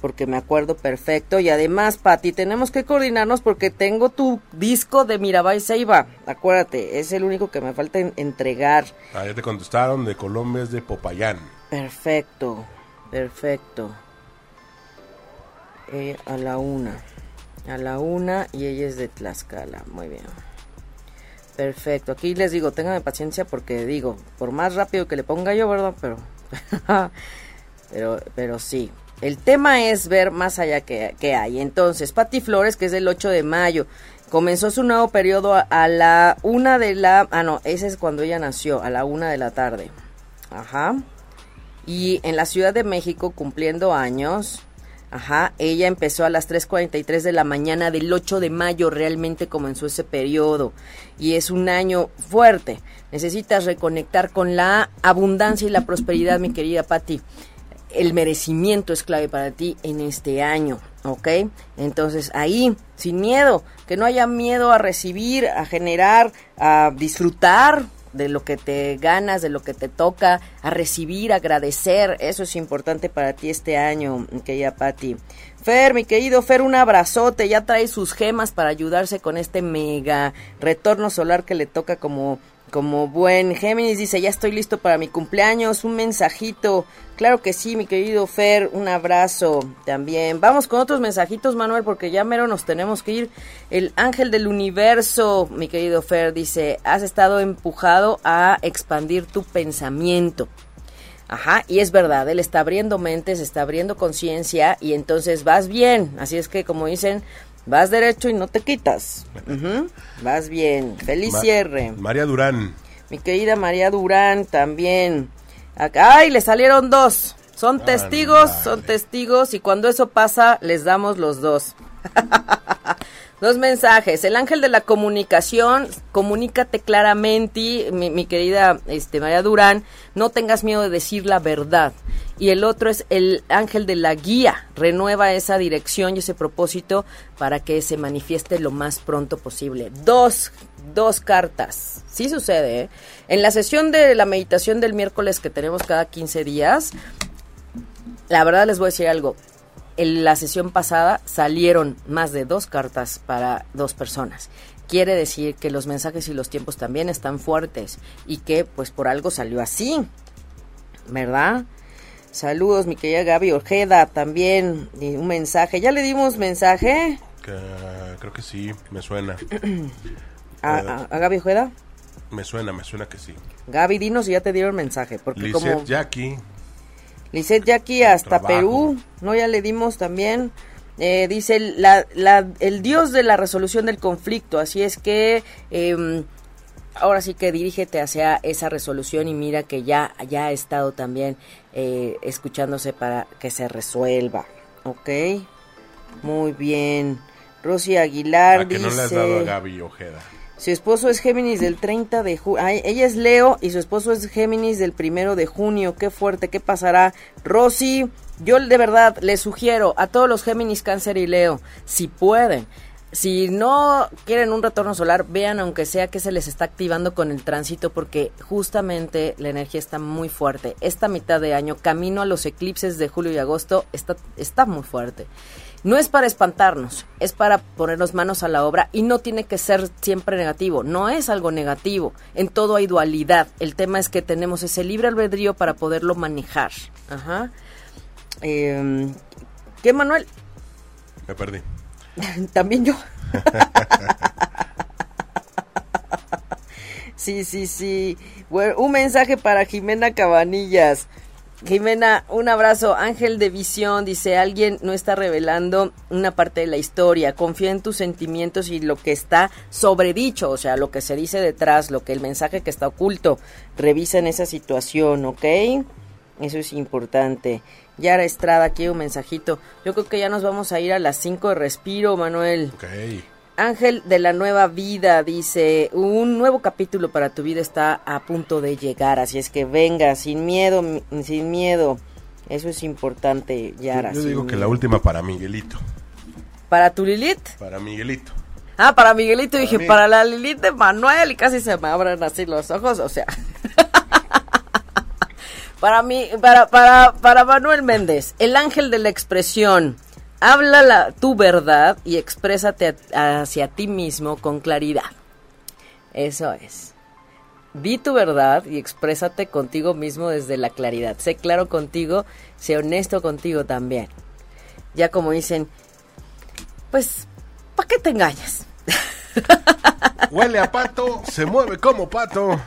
porque me acuerdo perfecto. Y además, Pati, tenemos que coordinarnos porque tengo tu disco de Mirabai Seiba. Acuérdate, es el único que me falta en- entregar. Ah, ya te contestaron, de Colombia es de Popayán. Perfecto, perfecto. Eh, a la una. A la una y ella es de Tlaxcala. Muy bien. Perfecto. Aquí les digo, ténganme paciencia porque digo, por más rápido que le ponga yo, ¿verdad? Pero, pero, pero sí. El tema es ver más allá que, hay. Entonces, Patti Flores, que es del 8 de mayo, comenzó su nuevo periodo a, a la una de la... Ah, no, ese es cuando ella nació, a la una de la tarde. Ajá. Y en la Ciudad de México, cumpliendo años, ajá, ella empezó a las 3.43 de la mañana del 8 de mayo, realmente comenzó ese periodo. Y es un año fuerte. Necesitas reconectar con la abundancia y la prosperidad, mi querida Patti. El merecimiento es clave para ti en este año, ¿ok? Entonces ahí, sin miedo, que no haya miedo a recibir, a generar, a disfrutar de lo que te ganas, de lo que te toca, a recibir, agradecer. Eso es importante para ti este año, querida Patti. Fer, mi querido Fer, un abrazote. Ya trae sus gemas para ayudarse con este mega retorno solar que le toca como, como buen Géminis. Dice, ya estoy listo para mi cumpleaños. Un mensajito. Claro que sí, mi querido Fer. Un abrazo también. Vamos con otros mensajitos, Manuel, porque ya mero nos tenemos que ir. El ángel del universo, mi querido Fer, dice, has estado empujado a expandir tu pensamiento. Ajá, y es verdad, él está abriendo mentes, está abriendo conciencia y entonces vas bien. Así es que, como dicen, vas derecho y no te quitas. Vas bien. Feliz Ma- cierre. María Durán. Mi querida María Durán también. Acá, ¡Ay! Le salieron dos. Son testigos, son testigos y cuando eso pasa les damos los dos. Dos mensajes. El ángel de la comunicación, comunícate claramente, mi, mi querida este, María Durán, no tengas miedo de decir la verdad. Y el otro es el ángel de la guía, renueva esa dirección y ese propósito para que se manifieste lo más pronto posible. Dos, dos cartas. Sí sucede, ¿eh? En la sesión de la meditación del miércoles que tenemos cada 15 días, la verdad les voy a decir algo. En la sesión pasada salieron más de dos cartas para dos personas. Quiere decir que los mensajes y los tiempos también están fuertes y que pues por algo salió así, ¿verdad? Saludos, mi querida Gaby Ojeda, también y un mensaje. ¿Ya le dimos mensaje creo que sí, me suena. a, a- a Gaby Ojeda? Me suena, me suena que sí. Gaby, dinos si ya te dieron mensaje, porque Lisette como... Jackie. Lisette Jackie hasta Trabajo. Perú, ¿no? Ya le dimos también. Eh, dice la, la- el dios de la resolución del conflicto, así es que em, ahora sí que dirígete hacia esa resolución y mira que ya, ya ha estado también eh, escuchándose para que se resuelva, ¿ok? Muy bien. Rosy Aguilar A que no le has dado a Gaby Ojeda. Su esposo es Géminis del 30 de junio. Ella es Leo y su esposo es Géminis del primero de junio. Qué fuerte, ¿qué pasará? Rosy, yo de verdad les sugiero a todos los Géminis, Cáncer y Leo, si pueden, si no quieren un retorno solar, vean aunque sea que se les está activando con el tránsito porque justamente la energía está muy fuerte. Esta mitad de año, camino a los eclipses de julio y agosto, está, está muy fuerte. No es para espantarnos, es para ponernos manos a la obra y no tiene que ser siempre negativo, no es algo negativo, en todo hay dualidad, el tema es que tenemos ese libre albedrío para poderlo manejar. Ajá. Eh, ¿Qué, Manuel? Me perdí. También yo. sí, sí, sí. Bueno, un mensaje para Jimena Cabanillas. Jimena, un abrazo. Ángel de Visión dice, alguien no está revelando una parte de la historia. Confía en tus sentimientos y lo que está sobredicho, o sea, lo que se dice detrás, lo que el mensaje que está oculto. Revisa en esa situación, ¿ok? Eso es importante. Yara Estrada, aquí un mensajito. Yo creo que ya nos vamos a ir a las 5 de respiro, Manuel. Ok. Ángel de la nueva vida dice, un nuevo capítulo para tu vida está a punto de llegar, así es que venga, sin miedo, mi- sin miedo. Eso es importante, Yara. Yo digo que la última para Miguelito. ¿Para tu Lilith? Para Miguelito. Ah, para Miguelito dije, mí. para la Lilith de Manuel y casi se me abren así los ojos, o sea. para mí, para, para, para Manuel Méndez, el ángel de la expresión. Habla la, tu verdad y exprésate hacia ti mismo con claridad. Eso es. Di tu verdad y exprésate contigo mismo desde la claridad. Sé claro contigo, sé honesto contigo también. Ya como dicen, pues, ¿para qué te engañas? Huele a pato, se mueve como pato.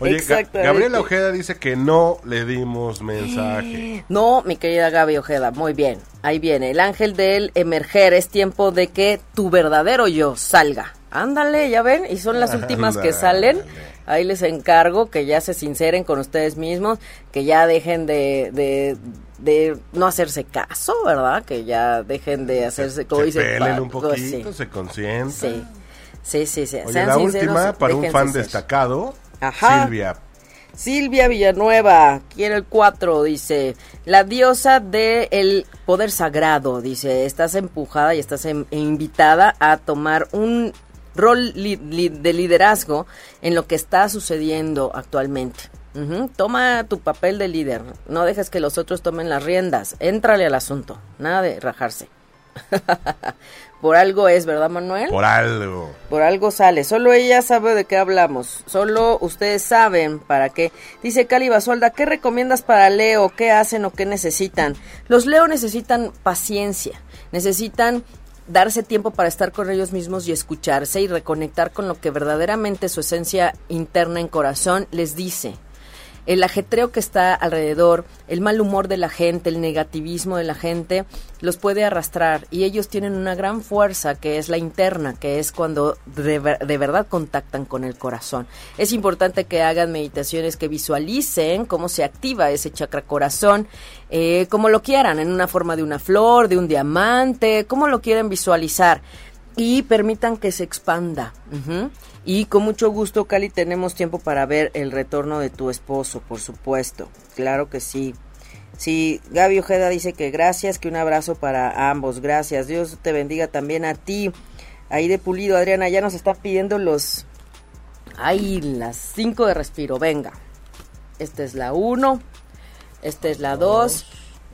Oye, Ga-. Gabriela Ojeda dice que no le dimos mensaje. No, mi querida Gaby Ojeda, muy bien. Ahí viene. El ángel del emerger. Es tiempo de que tu verdadero yo salga. Ándale, ya ven. Y son las últimas que salen. Ahí les encargo que ya se sinceren con ustedes mismos. Que ya dejen de, de, de no hacerse caso, ¿verdad? Que ya dejen de hacerse, como se dicen, pelen un Paco, poquito, sí. se consientan. Sí. Sí, sí, sí. Oye, Sean la sinceros, última para un fan ser. destacado, Ajá. Silvia. Silvia Villanueva, quiere el 4, dice, la diosa del poder sagrado, dice, estás empujada y estás em- invitada a tomar un rol li- li- de liderazgo en lo que está sucediendo actualmente. Toma tu papel de líder, no dejes que los otros tomen las riendas, éntrale al asunto, nada de rajarse. Por algo es, ¿verdad, Manuel? Por algo. Por algo sale. Solo ella sabe de qué hablamos. Solo ustedes saben para qué. Dice Cali Basolda, ¿qué recomiendas para Leo? ¿Qué hacen o qué necesitan? Los Leo necesitan paciencia. Necesitan darse tiempo para estar con ellos mismos y escucharse y reconectar con lo que verdaderamente su esencia interna en corazón les dice el ajetreo que está alrededor, el mal humor de la gente, el negativismo de la gente, los puede arrastrar y ellos tienen una gran fuerza que es la interna, que es cuando de, de verdad contactan con el corazón. Es importante que hagan meditaciones que visualicen cómo se activa ese chakra corazón, eh, como lo quieran, en una forma de una flor, de un diamante, como lo quieren visualizar y permitan que se expanda. Y con mucho gusto, Cali, tenemos tiempo para ver el retorno de tu esposo, por supuesto. Claro que sí. Sí, Gaby Ojeda dice que gracias, que un abrazo para ambos. Gracias. Dios te bendiga también a ti. Ahí de Pulido, Adriana, ya nos están pidiendo los... Ay, las cinco de respiro. Venga. Esta es la uno. Esta es la dos.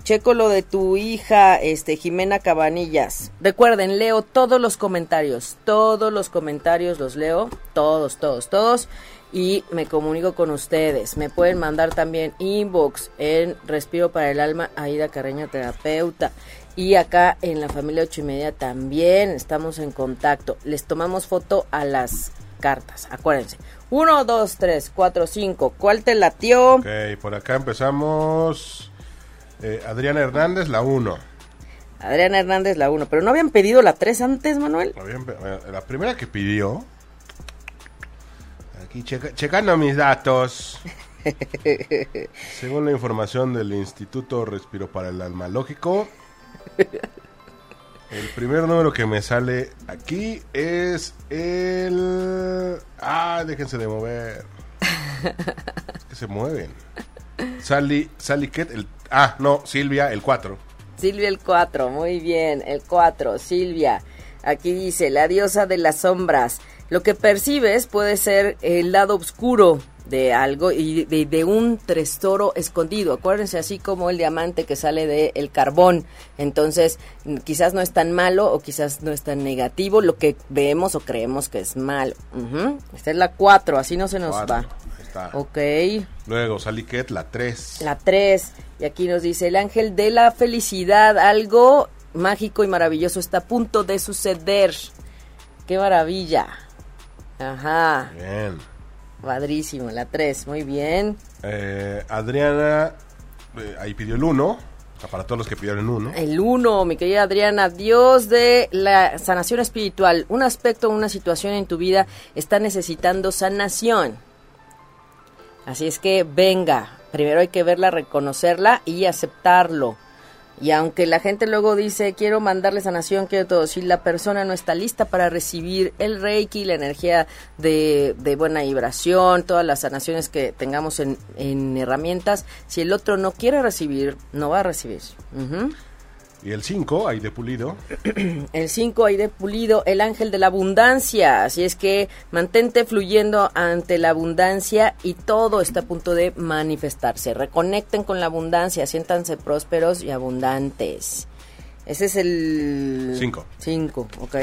Checo lo de tu hija, este, Jimena Cabanillas. Recuerden, leo todos los comentarios, todos los comentarios los leo, todos, todos, todos, y me comunico con ustedes. Me pueden mandar también inbox en Respiro para el Alma, Aida Carreño Terapeuta. Y acá en la familia ocho y media también estamos en contacto. Les tomamos foto a las cartas, acuérdense. Uno, dos, tres, cuatro, cinco. ¿Cuál te latió? Ok, por acá empezamos. Eh, Adriana Hernández, la 1. Adriana Hernández, la 1. Pero no habían pedido la 3 antes, Manuel. La primera que pidió. Aquí checa- checando mis datos. Según la información del Instituto Respiro para el Alma Lógico. El primer número que me sale aquí es el... Ah, déjense de mover. que se mueven. Sally, Sally Ket, el... Ah, no, Silvia, el 4. Silvia el 4, muy bien, el 4, Silvia. Aquí dice, la diosa de las sombras. Lo que percibes puede ser el lado oscuro de algo y de, de un tesoro escondido. Acuérdense, así como el diamante que sale del el carbón. Entonces, quizás no es tan malo o quizás no es tan negativo lo que vemos o creemos que es malo. Ujú. Esta es la 4, así no se nos Cuatro, va. Está. Ok. Luego Sally Ket, la 3. La 3. Y aquí nos dice el ángel de la felicidad. Algo mágico y maravilloso está a punto de suceder. ¡Qué maravilla! Ajá. Bien. Padrísimo. La 3. Muy bien. Eh, Adriana, eh, ahí pidió el 1. Para todos los que pidieron el 1. El 1, mi querida Adriana, Dios de la sanación espiritual. Un aspecto, una situación en tu vida está necesitando sanación. Así es que venga, primero hay que verla, reconocerla y aceptarlo. Y aunque la gente luego dice, quiero mandarle sanación, quiero todo, si la persona no está lista para recibir el reiki, la energía de, de buena vibración, todas las sanaciones que tengamos en, en herramientas, si el otro no quiere recibir, no va a recibir. Y el 5, ahí de pulido. El 5 ahí de pulido, el ángel de la abundancia. Así es que mantente fluyendo ante la abundancia y todo está a punto de manifestarse. Reconecten con la abundancia, siéntanse prósperos y abundantes. Ese es el... Cinco. 5, ok.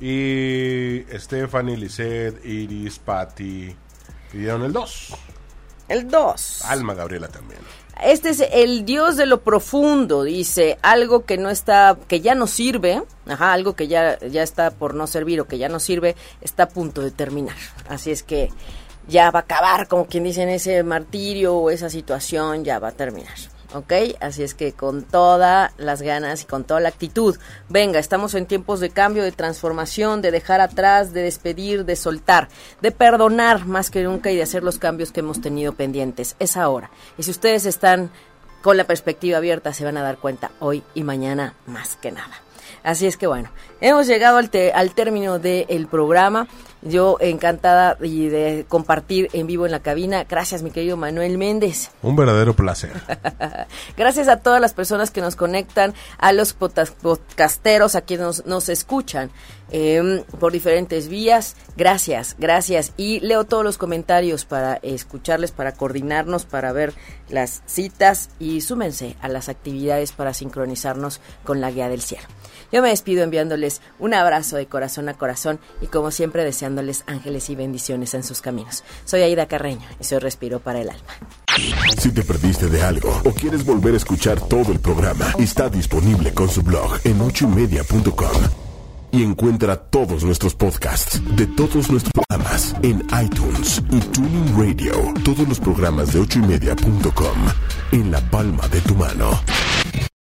Y Stephanie, Lisette, Iris, Patty pidieron el 2. El 2. Alma Gabriela también. Este es el Dios de lo profundo, dice, algo que no está, que ya no sirve, ajá, algo que ya, ya está por no servir o que ya no sirve, está a punto de terminar. Así es que ya va a acabar, como quien dice, en ese martirio o esa situación, ya va a terminar. ¿Ok? Así es que con todas las ganas y con toda la actitud, venga, estamos en tiempos de cambio, de transformación, de dejar atrás, de despedir, de soltar, de perdonar más que nunca y de hacer los cambios que hemos tenido pendientes. Es ahora. Y si ustedes están con la perspectiva abierta, se van a dar cuenta hoy y mañana más que nada. Así es que bueno, hemos llegado al, te- al término del programa. Yo encantada y de compartir en vivo en la cabina. Gracias, mi querido Manuel Méndez. Un verdadero placer. Gracias a todas las personas que nos conectan, a los podcasteros, a quienes nos, nos escuchan eh, por diferentes vías. Gracias, gracias. Y leo todos los comentarios para escucharles, para coordinarnos, para ver las citas y súmense a las actividades para sincronizarnos con la guía del cielo. Yo me despido enviándoles un abrazo de corazón a corazón y como siempre deseándoles ángeles y bendiciones en sus caminos. Soy Aida Carreño y soy Respiro para el Alma. Si te perdiste de algo o quieres volver a escuchar todo el programa, está disponible con su blog en ochoymedia.com. Y encuentra todos nuestros podcasts de todos nuestros programas en iTunes y Tuning Radio. Todos los programas de ochoymedia.com en la palma de tu mano.